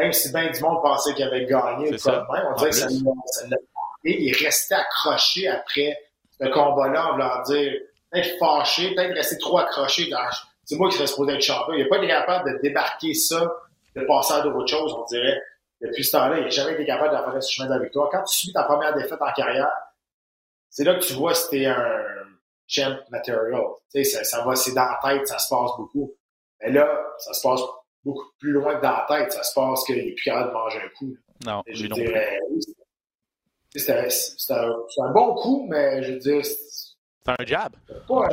même si bien du monde pensait qu'il avait gagné. Ça. Même, on dirait que ça l'a Et il restait accroché après ce combat-là en voulant dire peut-être fâché, peut-être rester trop accroché dans c'est moi qui serais supposé être champion. Il n'a pas été capable de débarquer ça, de passer à d'autres choses, on dirait. Depuis ce temps-là, il n'a jamais été capable faire ce chemin de la victoire. Quand tu subis ta première défaite en carrière, c'est là que tu vois si t'es un champ material. Tu sais, ça, va, c'est dans la tête, ça se passe beaucoup. Mais là, ça se passe beaucoup plus loin que dans la tête. Ça se passe qu'il n'est plus capable de manger un coup. Non, je dirais, c'est un, un, bon coup, mais je veux dire. C'est un jab. Ouais,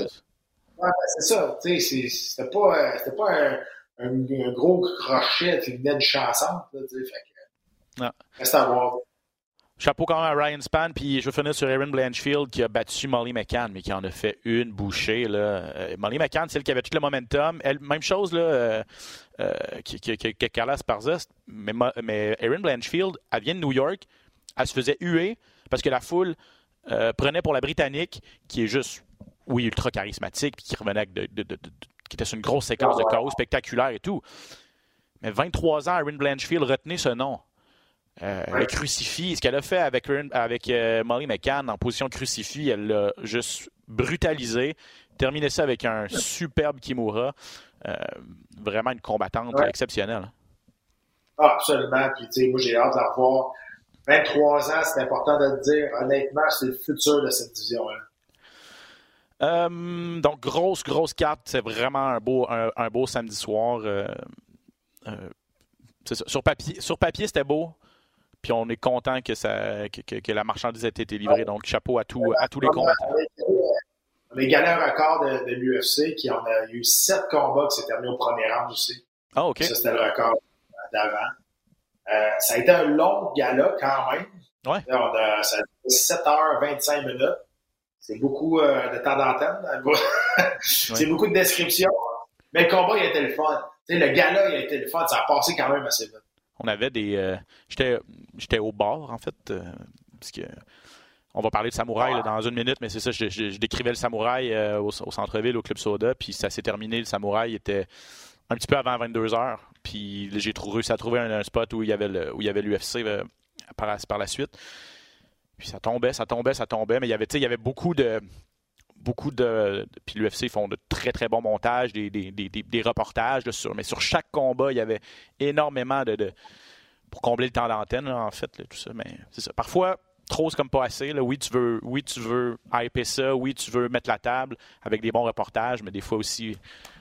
ben, c'est ça. C'était pas, euh, pas un, un, gros crochet qui venait de chansante. Fait que, non. Reste à voir. Chapeau quand même à Ryan Span, puis je veux finir sur Aaron Blanchfield qui a battu Molly McCann, mais qui en a fait une bouchée. Là. Euh, Molly McCann, c'est elle qui avait tout le momentum. Elle, même chose là, euh, euh, que, que, que, Carla Sparza, mais, mais Aaron Blanchfield, elle vient de New York, elle se faisait huer parce que la foule prenait pour la Britannique, qui est juste oui, ultra charismatique, puis qui revenait avec de, qui était sur une grosse séquence de chaos spectaculaire et tout. Mais 23 ans, Aaron Blanchfield, retenez ce nom. Euh, le crucifix, ce qu'elle a fait avec, avec euh, Molly McCann en position crucifix, elle l'a juste brutalisé, terminé ça avec un superbe Kimura. Euh, vraiment une combattante exceptionnelle. Ah, absolument. Puis, tu sais, moi, j'ai hâte de la revoir. 23 ans, c'est important de le dire. Honnêtement, c'est le futur de cette division-là. Euh, donc, grosse, grosse carte. C'est vraiment un beau, un, beau samedi soir. Euh, euh, sur papier, sur papier c'était beau. Puis on est content que, ça, que, la marchandise ait été livrée. Donc, chapeau à, tout, à tous les combattants. On a gagné un record de, l'UFC qui en a eu sept combats qui s'est terminé au premier round aussi. Ah, OK. Ça, c'était le record d'avant. ça a été un long gala quand même. Ouais. On a, ça a été 7h25 minutes. C'est beaucoup euh, de temps d'antenne. c'est beaucoup de descriptions. Mais le combat, il a été le fun. le gala, il a été le fun. Ça a passé quand même assez vite. On avait des. Euh, j'étais au bar, en fait. Euh. On va parler de samouraï dans une minute, mais c'est ça, je, décrivais le samouraï au, centre-ville, au Club Soda, puis ça s'est terminé. Le samouraï était un petit peu avant 22 heures. Puis j'ai réussi à trouver un, spot où il y avait l'UFC par, par la suite. Puis ça tombait, ça tombait, ça tombait. Mais il y avait, il y avait beaucoup de. Beaucoup de. Puis l'UFC font de très très bons montages, des, des, des, des reportages. sur, mais sur chaque combat, il y avait énormément de. pour combler le temps d'antenne, en fait, tout ça. Mais c'est ça. Parfois, trop, c'est comme pas assez. Là. Oui, tu veux, oui, tu veux hyper ça. Oui, tu veux mettre la table avec des bons reportages, mais des fois aussi,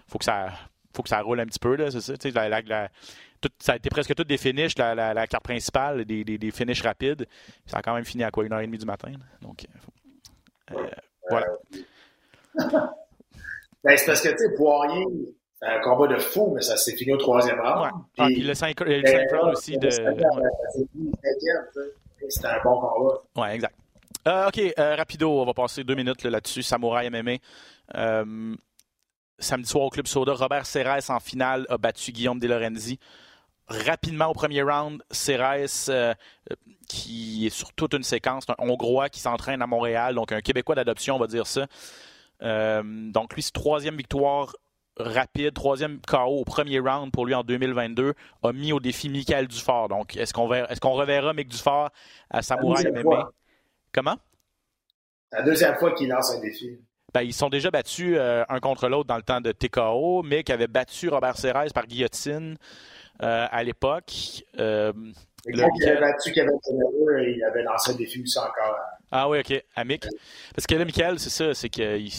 faut que ça, faut que ça roule un petit peu. Là, c'est ça. La, la, la, ça a été presque tout des finishes, la, carte principale, des, des, finishes rapides. Ça a quand même fini à quoi, une heure et demie du matin. Donc, euh, euh, voilà. ben, c'est parce que, tu sais, Poirier, c'est un combat de fou, mais ça s'est fini au troisième round. Ouais. Ah, puis, le 5 round ben, aussi de. C'était un bon combat. Oui, exact. Euh, OK, rapido, on va passer deux minutes là-dessus. Samouraï MMA samedi soir au Club Soda, Robert Serres en finale a battu Guillaume De Lorenzi rapidement au premier round, euh, qui est sur toute une séquence, un Hongrois qui s'entraîne à Montréal, donc un Québécois d'adoption, on va dire ça. Euh, donc lui, c'est troisième victoire rapide, troisième KO au premier round pour lui en 2022, a mis au défi Michael Dufort. Donc, est-ce qu'on est reverra Mick Dufort à Samouraï MMA? Comment? C'est la deuxième fois qu'il lance un défi. Ben, ils sont déjà battus un contre l'autre dans le temps de TKO. Mick avait battu Robert Serres par guillotine à l'époque. Le qui avait battu Kevin Turner, il avait lancé un défi aussi encore. Ah oui, OK. À Mick. Parce que là, Michael, c'est ça, c'est qu'il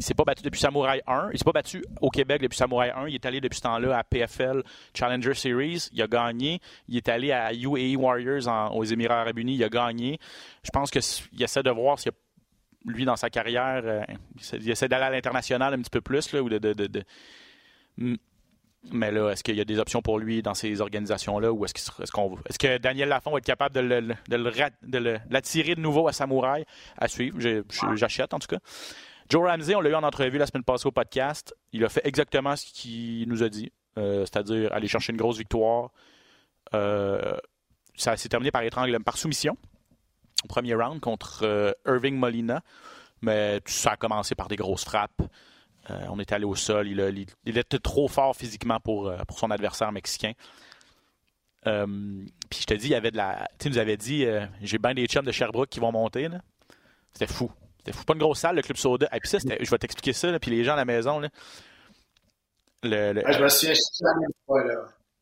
il s'est pas battu depuis Samurai 1. Il s'est pas battu au Québec depuis Samurai 1. Il est allé depuis ce temps-là à PFL Challenger Series. Il a gagné. Il est allé à UAE Warriors aux Émirats Arabes Unis. Il a gagné. Je pense qu'il essaie de voir si lui, dans sa carrière, euh, il essaie d'aller à l'international un petit peu plus, là, de, mais là, est-ce qu'il y a des options pour lui dans ces organisations-là ou est-ce qu'on est, ce que Daniel Lafont va être capable de l'attirer de nouveau à Samouraï à suivre? J'achète en tout cas. Joe Ramsey, on l'a eu en entrevue la semaine passée au podcast. Il a fait exactement ce qu'il nous a dit, euh, c'est-à-dire aller chercher une grosse victoire. Euh, ça s'est terminé par étranglement, par soumission au premier round contre euh, Irving Molina, mais ça a commencé par des grosses frappes. On était allé au sol. Il, était trop fort physiquement pour, pour son adversaire mexicain. puis je te dis, il y avait de la. Tu nous avais dit, j'ai bien des chums de Sherbrooke qui vont monter. C'était fou. C'était pas une grosse salle, le Club Soda. Et puis ça, je vais t'expliquer ça, puis les gens à la maison. Là, le, je me souviens, je la même fois. Là.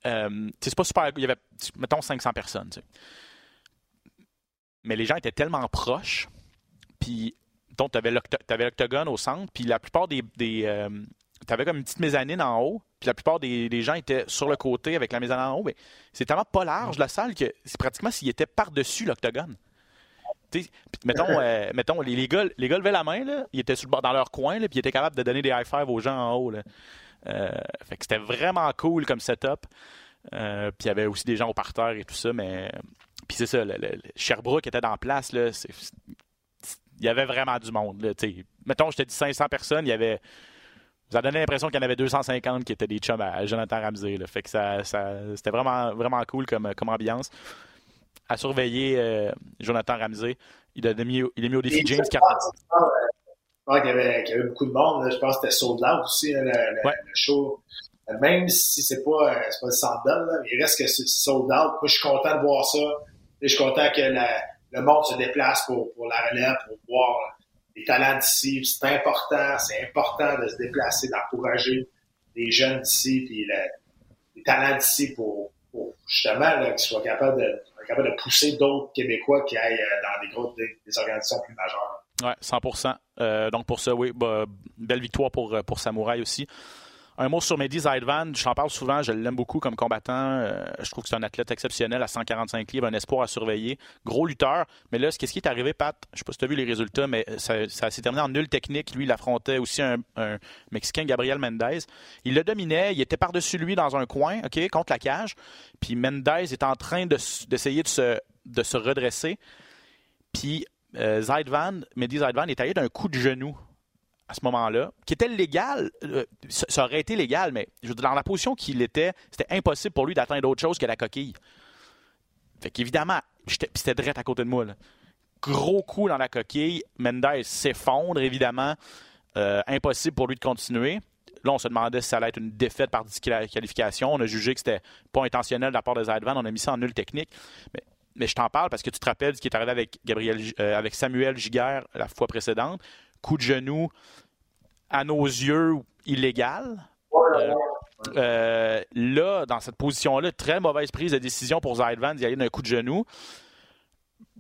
Euh, c'est pas super. Il y avait, mettons, 500 personnes. Mais les gens étaient tellement proches. Puis, donc, tu avais l'octogone au centre. Puis la plupart des. des euh, tu avais comme une petite mezzanine en haut. Puis la plupart des, des, gens étaient sur le côté avec la mezzanine en haut. Mais c'est tellement pas large, la salle, que c'est pratiquement s'ils étaient par-dessus l'octogone mettons, euh, mettons les, les, gars, les gars levaient la main, là, ils étaient sur dans leur coin, là, puis ils étaient capables de donner des high five aux gens en haut. Là. Euh, fait que c'était vraiment cool comme setup. Euh, puis il y avait aussi des gens au parterre et tout ça, mais puis c'est ça, le, Sherbrooke était dans place là, il y avait vraiment du monde là, mettons je te dis 500 personnes, il y avait ça donnait l'impression qu'il y en avait 250 qui étaient des chums à Jonathan Ramsey. Là. Fait que ça, ça c'était vraiment, vraiment cool comme, comme ambiance à surveiller euh, Jonathan Ramsey. Il a mis, il a mis au défi James Carter. Il y, avait, il y avait beaucoup de monde. Je pense que c'était sold out aussi, le, le, show. Même si c'est pas, pas le centre il reste que c'est sold out. Moi, je suis content de voir ça. je suis content que le monde se déplace pour, pour la relève, pour voir les talents d'ici. C'est important, c'est important de se déplacer, d'encourager les jeunes d'ici, puis les talents d'ici pour, justement qu'ils soient capables de de pousser d'autres Québécois qui aillent euh, dans des groupes des, organisations plus majeures. Oui, 100% euh, Donc pour ça, oui, bah, belle victoire pour, euh, pour Samouraï aussi. Un mot sur Mehdi Zaidvan, j'en parle souvent, je l'aime beaucoup comme combattant. je trouve que c'est un athlète exceptionnel à 145 livres, un espoir à surveiller. Gros lutteur. Mais là, ce qui est arrivé, Pat, je ne sais pas si tu as vu les résultats, mais ça, s'est terminé en nul technique. Lui, il affrontait aussi un, Mexicain, Gabriel Mendez. Il le dominait, il était par-dessus lui dans un coin, OK, contre la cage. Puis Mendez est en train d'essayer de, se, de se redresser. Puis euh, Zaidvan, Mehdi Zaidvan est allé d'un coup de genou à ce moment-là, qui était légal, euh, ça aurait été légal, mais dans la position qu'il était, c'était impossible pour lui d'atteindre autre chose que la coquille. Fait qu'évidemment, c'était direct à côté de moi. Gros coup dans la coquille, Mendes s'effondre, évidemment. Euh, impossible pour lui de continuer. Là, on se demandait si ça allait être une défaite par qualification. On a jugé que c'était pas intentionnel de la part de Zaidvan. On a mis ça en nul technique. Mais, mais je t'en parle parce que tu te rappelles ce qui est arrivé avec, Gabriel, euh, avec Samuel Giguère la fois précédente coup de genou, à nos yeux, illégal. Euh, euh, là, dans cette position-là, très mauvaise prise de décision pour Zaidvan d'y aller d'un coup de genou.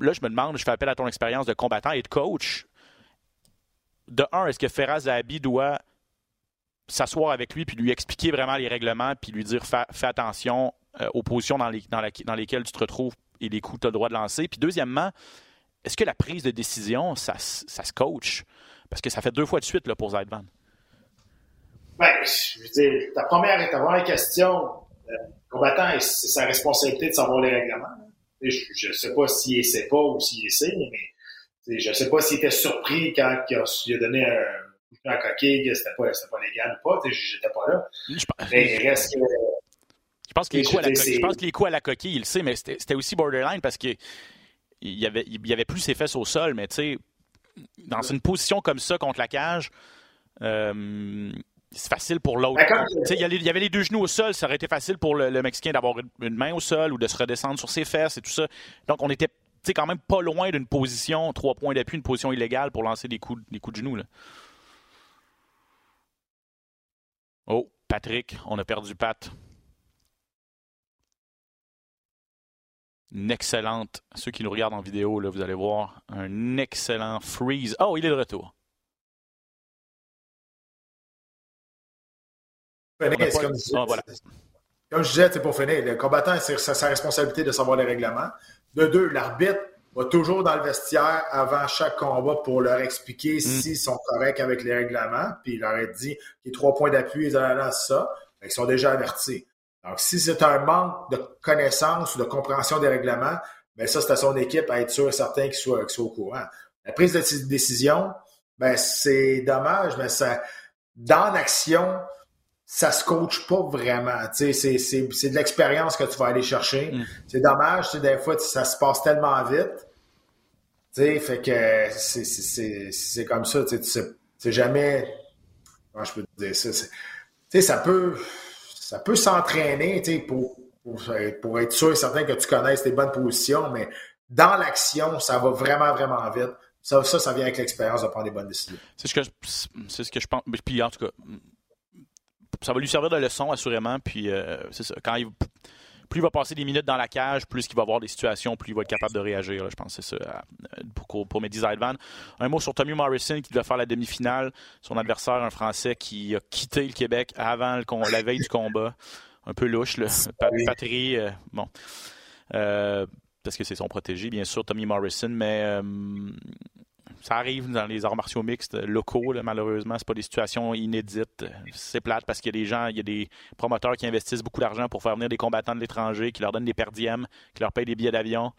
Là, je me demande, je fais appel à ton expérience de combattant et de coach. De un, est-ce que Ferraz Zahabi doit s'asseoir avec lui puis lui expliquer vraiment les règlements puis lui dire fais, attention euh, aux positions dans, dans lesquelles tu te retrouves et les coups que tu as le droit de lancer? Puis deuxièmement, est-ce que la prise de décision, ça, se coach? Parce que ça fait deux fois de suite là, pour Zaidvan. Ben, je veux dire, ta première, ta première question, le euh, combattant, c'est sa responsabilité de savoir les règlements? Je ne sais pas s'il ne sait pas ou s'il sait, mais je ne sais pas s'il était surpris quand il a, donné un coup de coquille, que c'était pas, pas légal ou pas. J'étais pas là. Je, mais il reste Je pense que les coups, à la, je pense que les coups à la coquille, il le sait, mais c'était aussi borderline parce que il y avait, il y avait plus ses fesses au sol, mais tu sais, dans une position comme ça contre la cage, euh, c'est facile pour l'autre. Ben, il y, avait les deux genoux au sol, ça aurait été facile pour le, Mexicain d'avoir une main au sol ou de se redescendre sur ses fesses et tout ça. Donc on était quand même pas loin d'une position, trois points d'appui, une position illégale pour lancer des coups, des coups de genoux. Là. Oh, Patrick, on a perdu Pat. Une excellente, ceux qui nous regardent en vidéo, là, vous allez voir, un excellent freeze. Oh, il est de retour. comme, ah, voilà. comme, je disais, pour finir, le combattant, c'est sa responsabilité de savoir les règlements. De deux, l'arbitre va toujours dans le vestiaire avant chaque combat pour leur expliquer mm. s'ils sont corrects avec les règlements. Puis il leur a dit qu'il y a trois points d'appui, ils ont ça. Ils sont déjà avertis. Donc, si c'est un manque de connaissance ou de compréhension des règlements, ben ça, c'est à son équipe à être sûr et certain qu'ils soient, au courant. La prise de décision, ben c'est dommage, mais ça, dans l'action, ça se coach pas vraiment. C'est, c'est, de l'expérience que tu vas aller chercher. Mm. C'est dommage, des fois, ça se passe tellement vite. sais, fait que c'est, comme ça. Tu sais, c'est jamais. Comment je peux te dire ça? sais, ça peut ça peut s'entraîner pour, pour, être sûr et certain que tu connaisses tes bonnes positions, mais dans l'action, ça va vraiment, vraiment vite. Ça, ça, ça vient avec l'expérience de prendre des bonnes décisions. C'est ce que je, c'est ce que je pense. Puis en tout cas, ça va lui servir de leçon, assurément. Puis euh, c'est ça. Quand il, plus il va passer des minutes dans la cage, plus il va avoir des situations, plus il va être capable de réagir. je pense que c'est ça euh, pour, pour Mehdi Un mot sur Tommy Morrison qui doit faire la demi-finale. Son adversaire, un Français qui a quitté le Québec avant la veille du combat. Un peu louche, le Patrie, euh, bon. Euh, parce que c'est son protégé, bien sûr, Tommy Morrison, mais ça arrive dans les arts martiaux mixtes locaux, là, malheureusement. C'est pas des situations inédites. C'est plate parce qu'il y a des gens, il y a des promoteurs qui investissent beaucoup d'argent pour faire venir des combattants de l'étranger, qui leur donnent des perdièmes, qui leur payent des billets d'avion.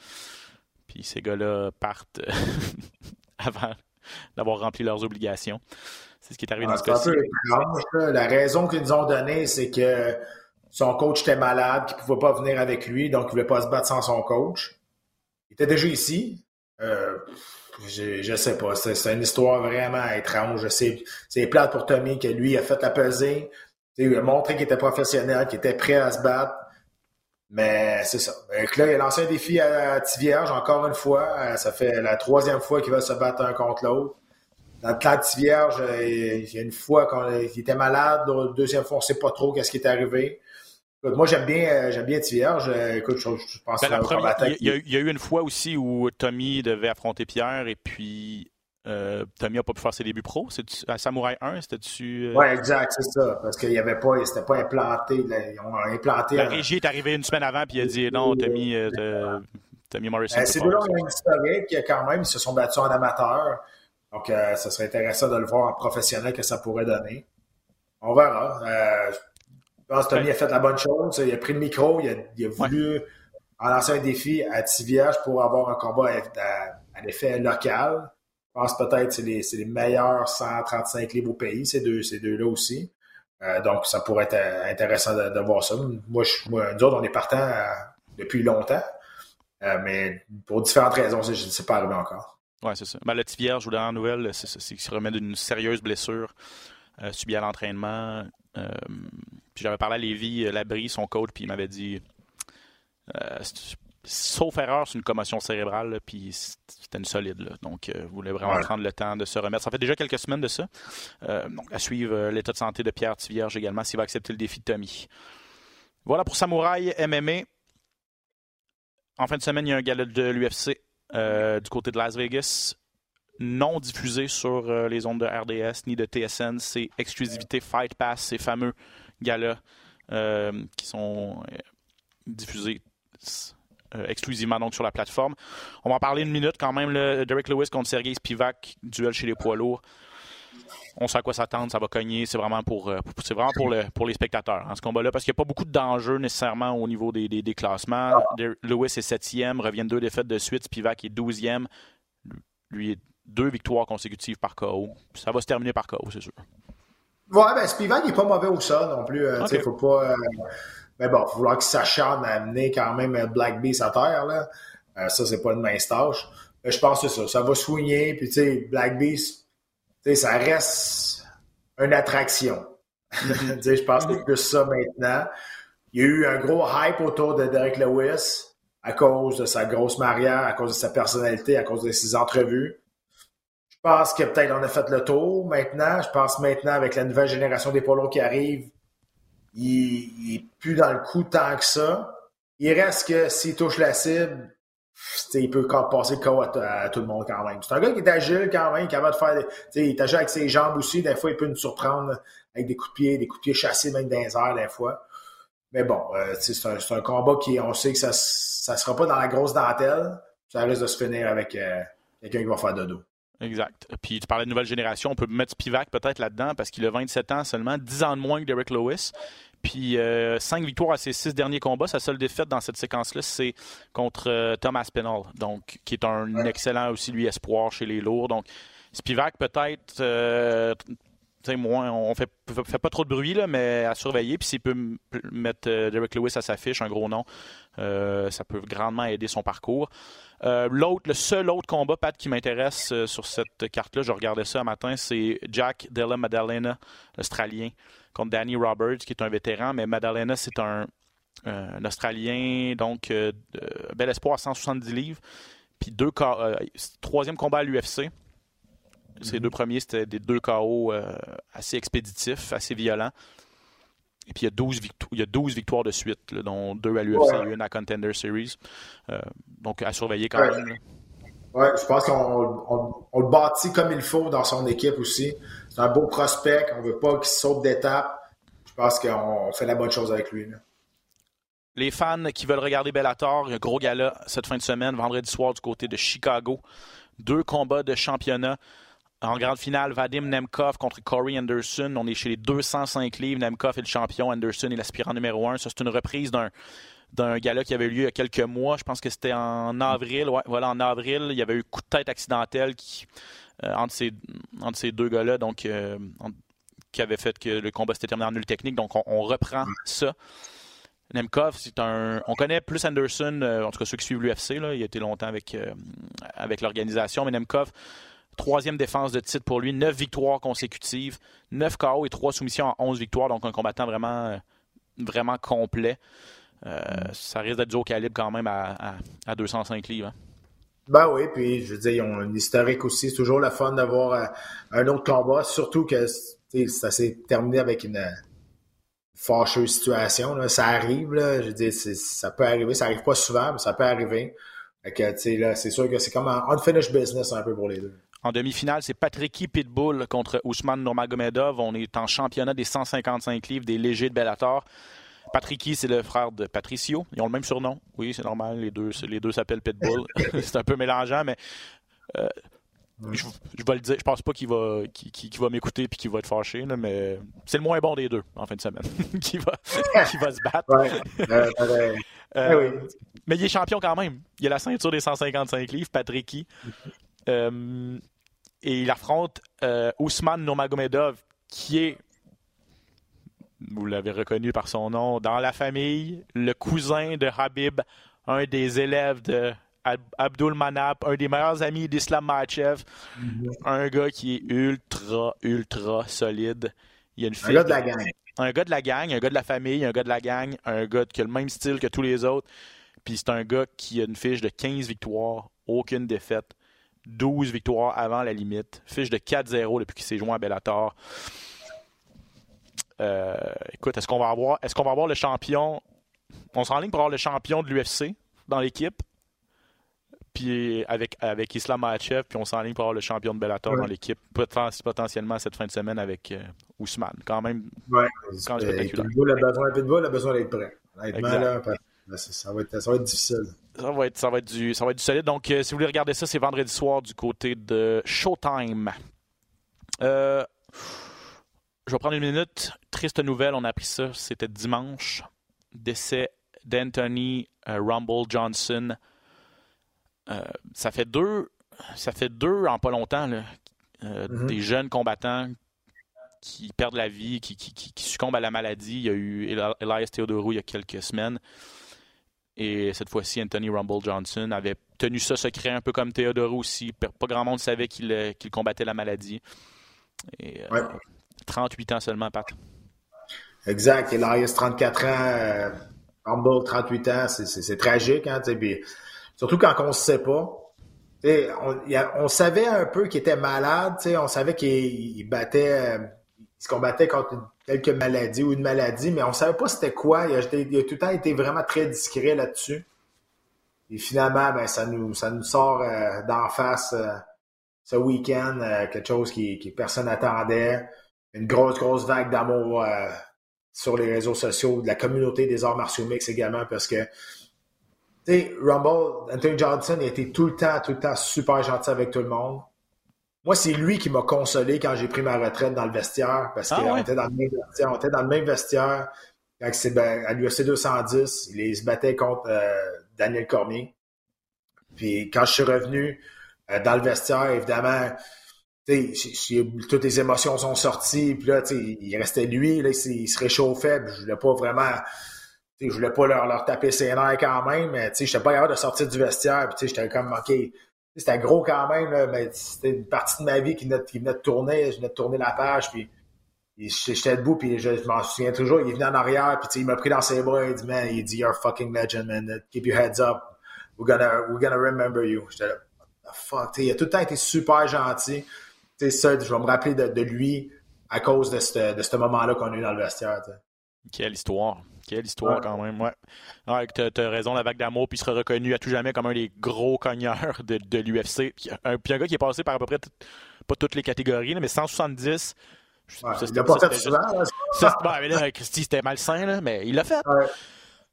Puis ces gars-là partent avant d'avoir rempli leurs obligations. C'est ce qui est arrivé dans ce cas-ci. La raison qu'ils nous ont donnée, c'est que son coach était malade, qu'il ne pouvait pas venir avec lui, donc il ne voulait pas se battre sans son coach. Il était déjà ici. Euh, je, je sais pas. C'est une histoire vraiment étrange. C'est plate pour Tommy que lui a fait la pesée. Il a montré qu'il était professionnel, qu'il était prêt à se battre. Mais c'est ça. Donc là, il a lancé un défi à Tivierge encore une fois. Euh, ça fait la troisième fois qu'il va se battre un contre l'autre. Dans le cas de Tivierge, euh, il y a une fois qu'il était malade, la deuxième fois, on ne sait pas trop qu'est-ce qui est arrivé moi, j'aime bien, euh, j'aime bien Thierry. écoute, je, pense ben, que il, y a, eu une fois aussi où Tommy devait affronter Pierre et puis euh, Tommy n'a pas pu faire ses débuts pro. C'est à Samouraï 1, c'était-tu. Euh... Oui, exact, c'est ça. Parce qu'il n'y avait pas, c'était pas implanté. ils ont implanté. La régie est arrivée une semaine avant puis il a dit non, Tommy, euh, Tommy Morrison. c'est deux-là, il a une historique quand même. Ils se sont battus en amateur. Donc, ça serait intéressant de le voir en professionnel que ça pourrait donner. On verra. Je pense que Tommy a fait la bonne chose. Il a pris le micro, il a, voulu lancer un défi à Tiviage pour avoir un combat à, l'effet local. Je pense peut-être que c'est les, meilleurs 135 livres au pays, ces deux, ces deux-là aussi. Euh, donc, ça pourrait être euh, intéressant de, voir ça. Moi, je, moi, nous autres, on est partants euh, depuis longtemps. mais pour différentes raisons, je ne sais pas arrivé encore. Oui, c'est ça. Ben, le Tivière, je vous donne la nouvelle, c'est qu'il se remet d'une sérieuse blessure subie à l'entraînement. Euh, puis j'avais parlé à Lévi euh, Labrie, son coach, puis il m'avait dit euh, sauf erreur, c'est une commotion cérébrale, puis c'était une solide. Donc, vous voulez vraiment prendre le temps de se remettre. Ça fait déjà quelques semaines de ça. donc, à suivre l'état de santé de Pierre Tivierge également, s'il va accepter le défi de Tommy. Voilà pour Samouraï MMA. En fin de semaine, il y a un gala de l'UFC du côté de Las Vegas non diffusé sur euh, les ondes de RDS ni de TSN. C'est exclusivité Fight Pass, ces fameux galas euh, qui sont euh, diffusés exclusivement donc sur la plateforme. On va en parler une minute quand même. Derek Lewis contre Sergei Spivak, duel chez les poids lourds. On sait à quoi s'attendre, ça va cogner. C'est vraiment pour, les spectateurs hein, ce combat-là, parce qu'il n'y a pas beaucoup d'enjeux nécessairement au niveau des, classements. Lewis est septième, revient de deux défaites de suite. Spivak est douzième. Lui est deux victoires consécutives par KO. Ça va se terminer par KO, c'est sûr. Ouais, ben Spivak n'est pas mauvais au sol non plus. Euh, faut pas. Euh, mais bon, il va falloir qu'il s'acharne à amener quand même Black Beast à terre. Là. Euh, ça, c'est pas une mince tâche. Mais je pense que ça. Ça va soigner. Puis, tu sais, Black Beast, ça reste une attraction. je pense que c'est plus ça maintenant. Il y a eu un gros hype autour de Derek Lewis à cause de sa grosse mariage, à cause de sa personnalité, à cause de ses entrevues. Pense que peut-être on a fait le tour maintenant. Je pense maintenant avec la nouvelle génération des polos qui arrive, il, est plus dans le coup tant que ça. Il reste que s'il touche la cible, il peut passer le KO à, tout le monde quand même. C'est un gars qui est agile quand même, capable de faire. il est agile avec ses jambes aussi. Des fois, il peut nous surprendre avec des coups de pied, des coups de pied chassés même dans les airs, des fois. Mais bon, euh, c'est un, un, combat qui, on sait que ça ne sera pas dans la grosse dentelle. Ça risque de se finir avec euh, quelqu'un qui va faire dodo. Exact. Puis tu parlais de nouvelle génération, on peut mettre Spivak peut-être là-dedans parce qu'il a 27 ans seulement, 10 ans de moins que Derek Lewis. Puis 5 euh, victoires à ses 6 derniers combats. Sa seule défaite dans cette séquence-là, c'est contre euh, Thomas Penal, donc qui est un excellent aussi lui espoir chez les lourds. Donc Spivak peut-être euh, moins, on fait, fait pas trop de bruit, là, mais à surveiller. Puis s'il peut mettre Derek Lewis à sa fiche, un gros nom, ça peut grandement aider son parcours. L'autre, le seul autre combat, Pat, qui m'intéresse sur cette carte-là, je regardais ça un matin, c'est Jack Della Maddalena, l'Australien contre Danny Roberts, qui est un vétéran, mais Madalena, c'est un, Australien, donc euh, bel espoir à 170 livres. Puis deux euh, troisième combat à l'UFC. Ces mhm. deux premiers, c'était des deux KO euh, assez expéditifs, assez violents. Et puis il y a 12, victoires, il y a 12 victoires de suite, dont deux à l'UFC et une à Contender Series. donc à surveiller quand même. Oui, je pense qu'on le bâtit comme il faut dans son équipe aussi. C'est un beau prospect. On ne veut pas qu'il saute d'étape. Je pense qu'on fait la bonne chose avec lui. Les fans qui veulent regarder Bellator, il y a un gros gala cette fin de semaine, vendredi soir du côté de Chicago. Deux combats de championnat. En grande finale, Vadim Nemkov contre Corey Anderson. On est chez les 205 livres. Nemkov est le champion, Anderson est l'aspirant numéro un. Ça, c'est une reprise d'un gala qui avait eu lieu il y a quelques mois. Je pense que c'était en avril. Voilà, en avril, il y avait eu coup de tête accidentel euh, entre, ces, deux gars-là, donc euh, qui avait fait que le combat s'était terminé en nul technique. Donc on, reprend ça. Nemkov, c'est un. On connaît plus Anderson, euh, en tout cas ceux qui suivent l'UFC, il a été longtemps avec, avec l'organisation, mais Nemkov, troisième défense de titre pour lui, neuf victoires consécutives, neuf KO et trois soumissions en onze victoires, donc un combattant vraiment, vraiment complet. Euh, ça risque d'être du haut calibre quand même à, 205 livres. Hein. Ben oui, puis je veux dire, ils ont une historique aussi. C'est toujours le fun d'avoir euh, un autre combat, surtout que ça s'est terminé avec une fâcheuse situation. Ça arrive, je veux dire, ça peut arriver. Ça arrive pas souvent, mais ça peut arriver. c'est sûr que c'est comme un unfinished business un peu pour les deux. En demi-finale, c'est Patricky Pitbull contre Ousmane Nurmagomedov. On est en championnat des 155 livres des légers de Bellator. Patricky, c'est le frère de Patricio. Ils ont le même surnom. Oui, c'est normal. Les deux, les deux s'appellent Pitbull. c'est un peu mélangeant, mais euh, je, vais le dire. Je pense pas qu'il va, va m'écouter et qu'il va être fâché, mais c'est le moins bon des deux en fin de semaine qui, va, va se battre. Euh, mais il est champion quand même. Il a la ceinture des 155 livres, Patricky. Euh, et il affronte Ousmane Nomagomedov, qui est vous l'avez reconnu par son nom, dans la famille, le cousin de Habib, un des élèves de Abdul Manap, un des meilleurs amis d'Islam Machev, mm-hmm. un gars qui est ultra, ultra solide. Il y a une un gars de la gang. Un gars de la gang, un gars de la famille, un gars de la gang, un gars qui a le même style que tous les autres. Puis c'est un gars qui a une fiche de 15 victoires, aucune défaite, 12 victoires avant la limite, fiche de 4-0 depuis qu'il s'est joint à Bellator. Euh, écoute, est-ce qu'on va avoir est-ce qu'on va avoir le champion? On s'enligne pour avoir le champion de l'UFC dans l'équipe. Puis avec, avec Islam Makhachev, puis on s'enligne pour avoir le champion de Bellator dans l'équipe, potentiellement cette fin de semaine avec euh, Ousmane. Quand même, ouais, quand spectaculaire. Pitbull a besoin, Pitbull a besoin d'être prêt. Ça, va être, ça va être difficile. Ça va être, ça va être, du, ça va être du solide. Donc, euh, si vous voulez regarder ça, c'est vendredi soir du côté de Showtime. Euh, je vais prendre une minute. Triste nouvelle, on a appris ça. C'était dimanche. Décès d'Anthony euh, Rumble Johnson. Ça fait deux. Ça fait deux en pas longtemps. Mm-hmm. Des jeunes combattants qui perdent la vie, qui, succombent à la maladie. Il y a eu Elias Theodorou il y a quelques semaines. Et cette fois-ci, Anthony Rumble Johnson avait tenu ça secret, un peu comme Theodorou aussi. Pas grand monde savait qu'il combattait la maladie. Et, 38 ans seulement, Pat. Exact. Elias, 34 ans. Euh, Humble, 38 ans. C'est tragique. Hein, surtout quand on ne sait pas. On, on, savait un peu qu'il était malade. On savait qu'il battait. Euh, il se combattait contre une quelques maladies ou une maladie, mais on ne savait pas c'était quoi. Il a, tout le temps été vraiment très discret là-dessus. Et finalement, ben, ça nous, ça nous sort euh, d'en face euh, ce week-end, euh, quelque chose qui, qui personne n'attendait. Une grosse, grosse vague d'amour sur les réseaux sociaux, de la communauté des arts martiaux mix également, parce que, tu sais, Rumble, Anthony Johnson, il était tout le temps, tout le temps super gentil avec tout le monde. Moi, c'est lui qui m'a consolé quand j'ai pris ma retraite dans le vestiaire, parce ah qu'on était dans le même vestiaire. On était dans le même vestiaire. Ben, à l'UFC 210, il se battait contre Daniel Cormier. Puis quand je suis revenu euh, dans le vestiaire, évidemment, toutes les émotions sont sorties. Puis là, il restait lui, là, il, se réchauffait. je voulais pas vraiment. Je voulais pas leur, leur taper ses nerfs quand même, mais je n'étais pas capable de sortir du vestiaire. Puis j'étais comme OK. C'était gros quand même, mais c'était une partie de ma vie qui venait, qui de tourner. Je venais de tourner la page. Puis j'étais debout, puis je, m'en souviens toujours, il est venu en arrière, puis il m'a pris dans ses bras, il dit, man, il dit, you're a fucking legend, man, keep your heads up, we're gonna, we're gonna remember you. J'étais là, fuck, il a tout le temps été super gentil. ça, je vais me rappeler de, lui à cause de ce de moment-là qu'on a eu dans le vestiaire. Quelle histoire. Quelle histoire quand même, ouais. ouais tu as, raison, la vague d'amour, puis il sera reconnu à tout jamais comme un des gros cogneurs de, de l'UFC. Puis un, puis un gars qui est passé par à peu près, pas toutes les catégories, mais 170, il l'a pas fait souvent. Là, Christy, c'était malsain, là, mais il l'a fait.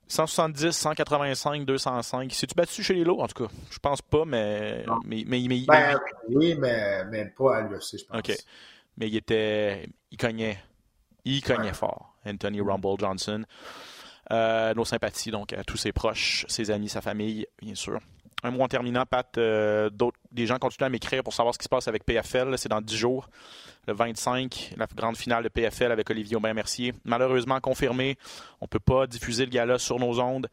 170, 185, 205. C'est-tu battu chez les lots, en tout cas? Je pense pas, mais. mais, mais, ben, oui, mais, mais pas à l'UFC, je pense. OK. Mais il était. Il cognait. Il cognait fort. Anthony Rumble Johnson. Euh, nos sympathies, donc, à tous ses proches, ses amis, sa famille, bien sûr. Un mois en terminant, Pat, euh, des gens continuent à m'écrire pour savoir ce qui se passe avec PFL. C'est dans 10 jours le 25, la grande finale de PFL avec Olivier Aubin-Mercier. Malheureusement confirmé, on ne peut pas diffuser le gala sur nos ondes.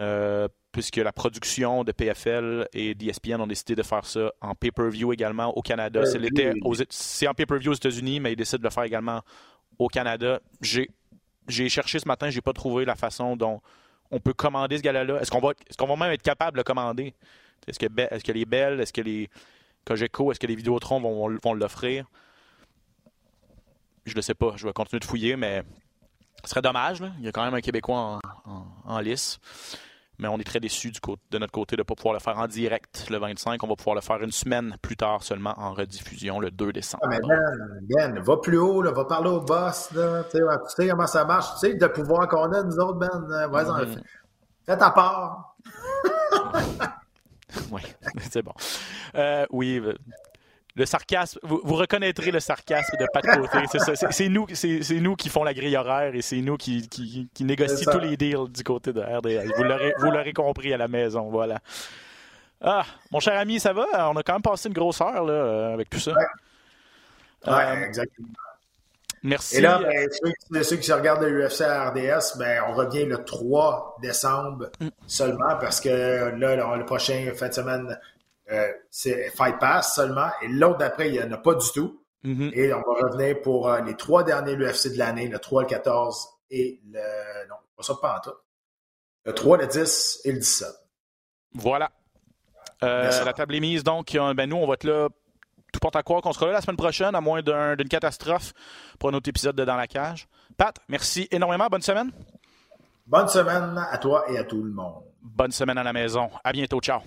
Euh, puisque la production de PFL et d'ESPN ont décidé de faire ça en pay-per-view également au Canada. C'est en pay-per-view aux États-Unis, mais ils décident de le faire également au Canada. J'ai cherché ce matin, j'ai pas trouvé la façon dont on peut commander ce gala-là. Est-ce qu'on va, est va même être capable de le commander? Est-ce que, est que les Belles, est-ce que les Cogeco, est-ce que les Vidéotrons vont, vont l'offrir? Je ne sais pas. Je vais continuer de fouiller, mais ce serait dommage. Il y a quand même un Québécois en, lice. Mais on est très déçus de notre côté de ne pas pouvoir le faire en direct le 25. On va pouvoir le faire une semaine plus tard seulement en rediffusion le 2 décembre. Ah, mais ben, va plus haut, va parler au boss. tu, sais, comment ça marche. Tu sais, de pouvoir qu'on a, nous autres, Ben. Mm-hmm. Fais ta part. oui, c'est bon. Euh, oui, le sarcasme, vous, reconnaîtrez le sarcasme de pas de côté. C'est nous, c'est nous qui font la grille horaire et c'est nous qui, qui, tous les deals du côté de RDS. Vous l'aurez compris à la maison, voilà. Ah, mon cher ami, ça va? On a quand même passé une grosse heure là, euh, avec tout ça. Ouais, euh, exactement. Merci. Et là, ben, ceux, qui se regardent le UFC à RDS, ben, on revient le 3 décembre mm. seulement parce que là, le prochain fin de semaine, euh, c'est Fight Pass seulement. Et l'autre d'après, il n'y en a pas du tout. Mm-hmm. Et on va revenir pour euh, les trois derniers UFC de l'année, le 3, le 14 et le. Non, pas ça pas en tout. Le 3, le 10 et le 17. Voilà. Euh, la table est mise, donc ben, nous, on va être là tout porte à croire qu'on sera là la semaine prochaine, à moins d'une catastrophe, pour un autre épisode de Dans la cage. Pat, merci énormément. Bonne semaine. Bonne semaine à toi et à tout le monde. Bonne semaine à la maison. À bientôt. Ciao.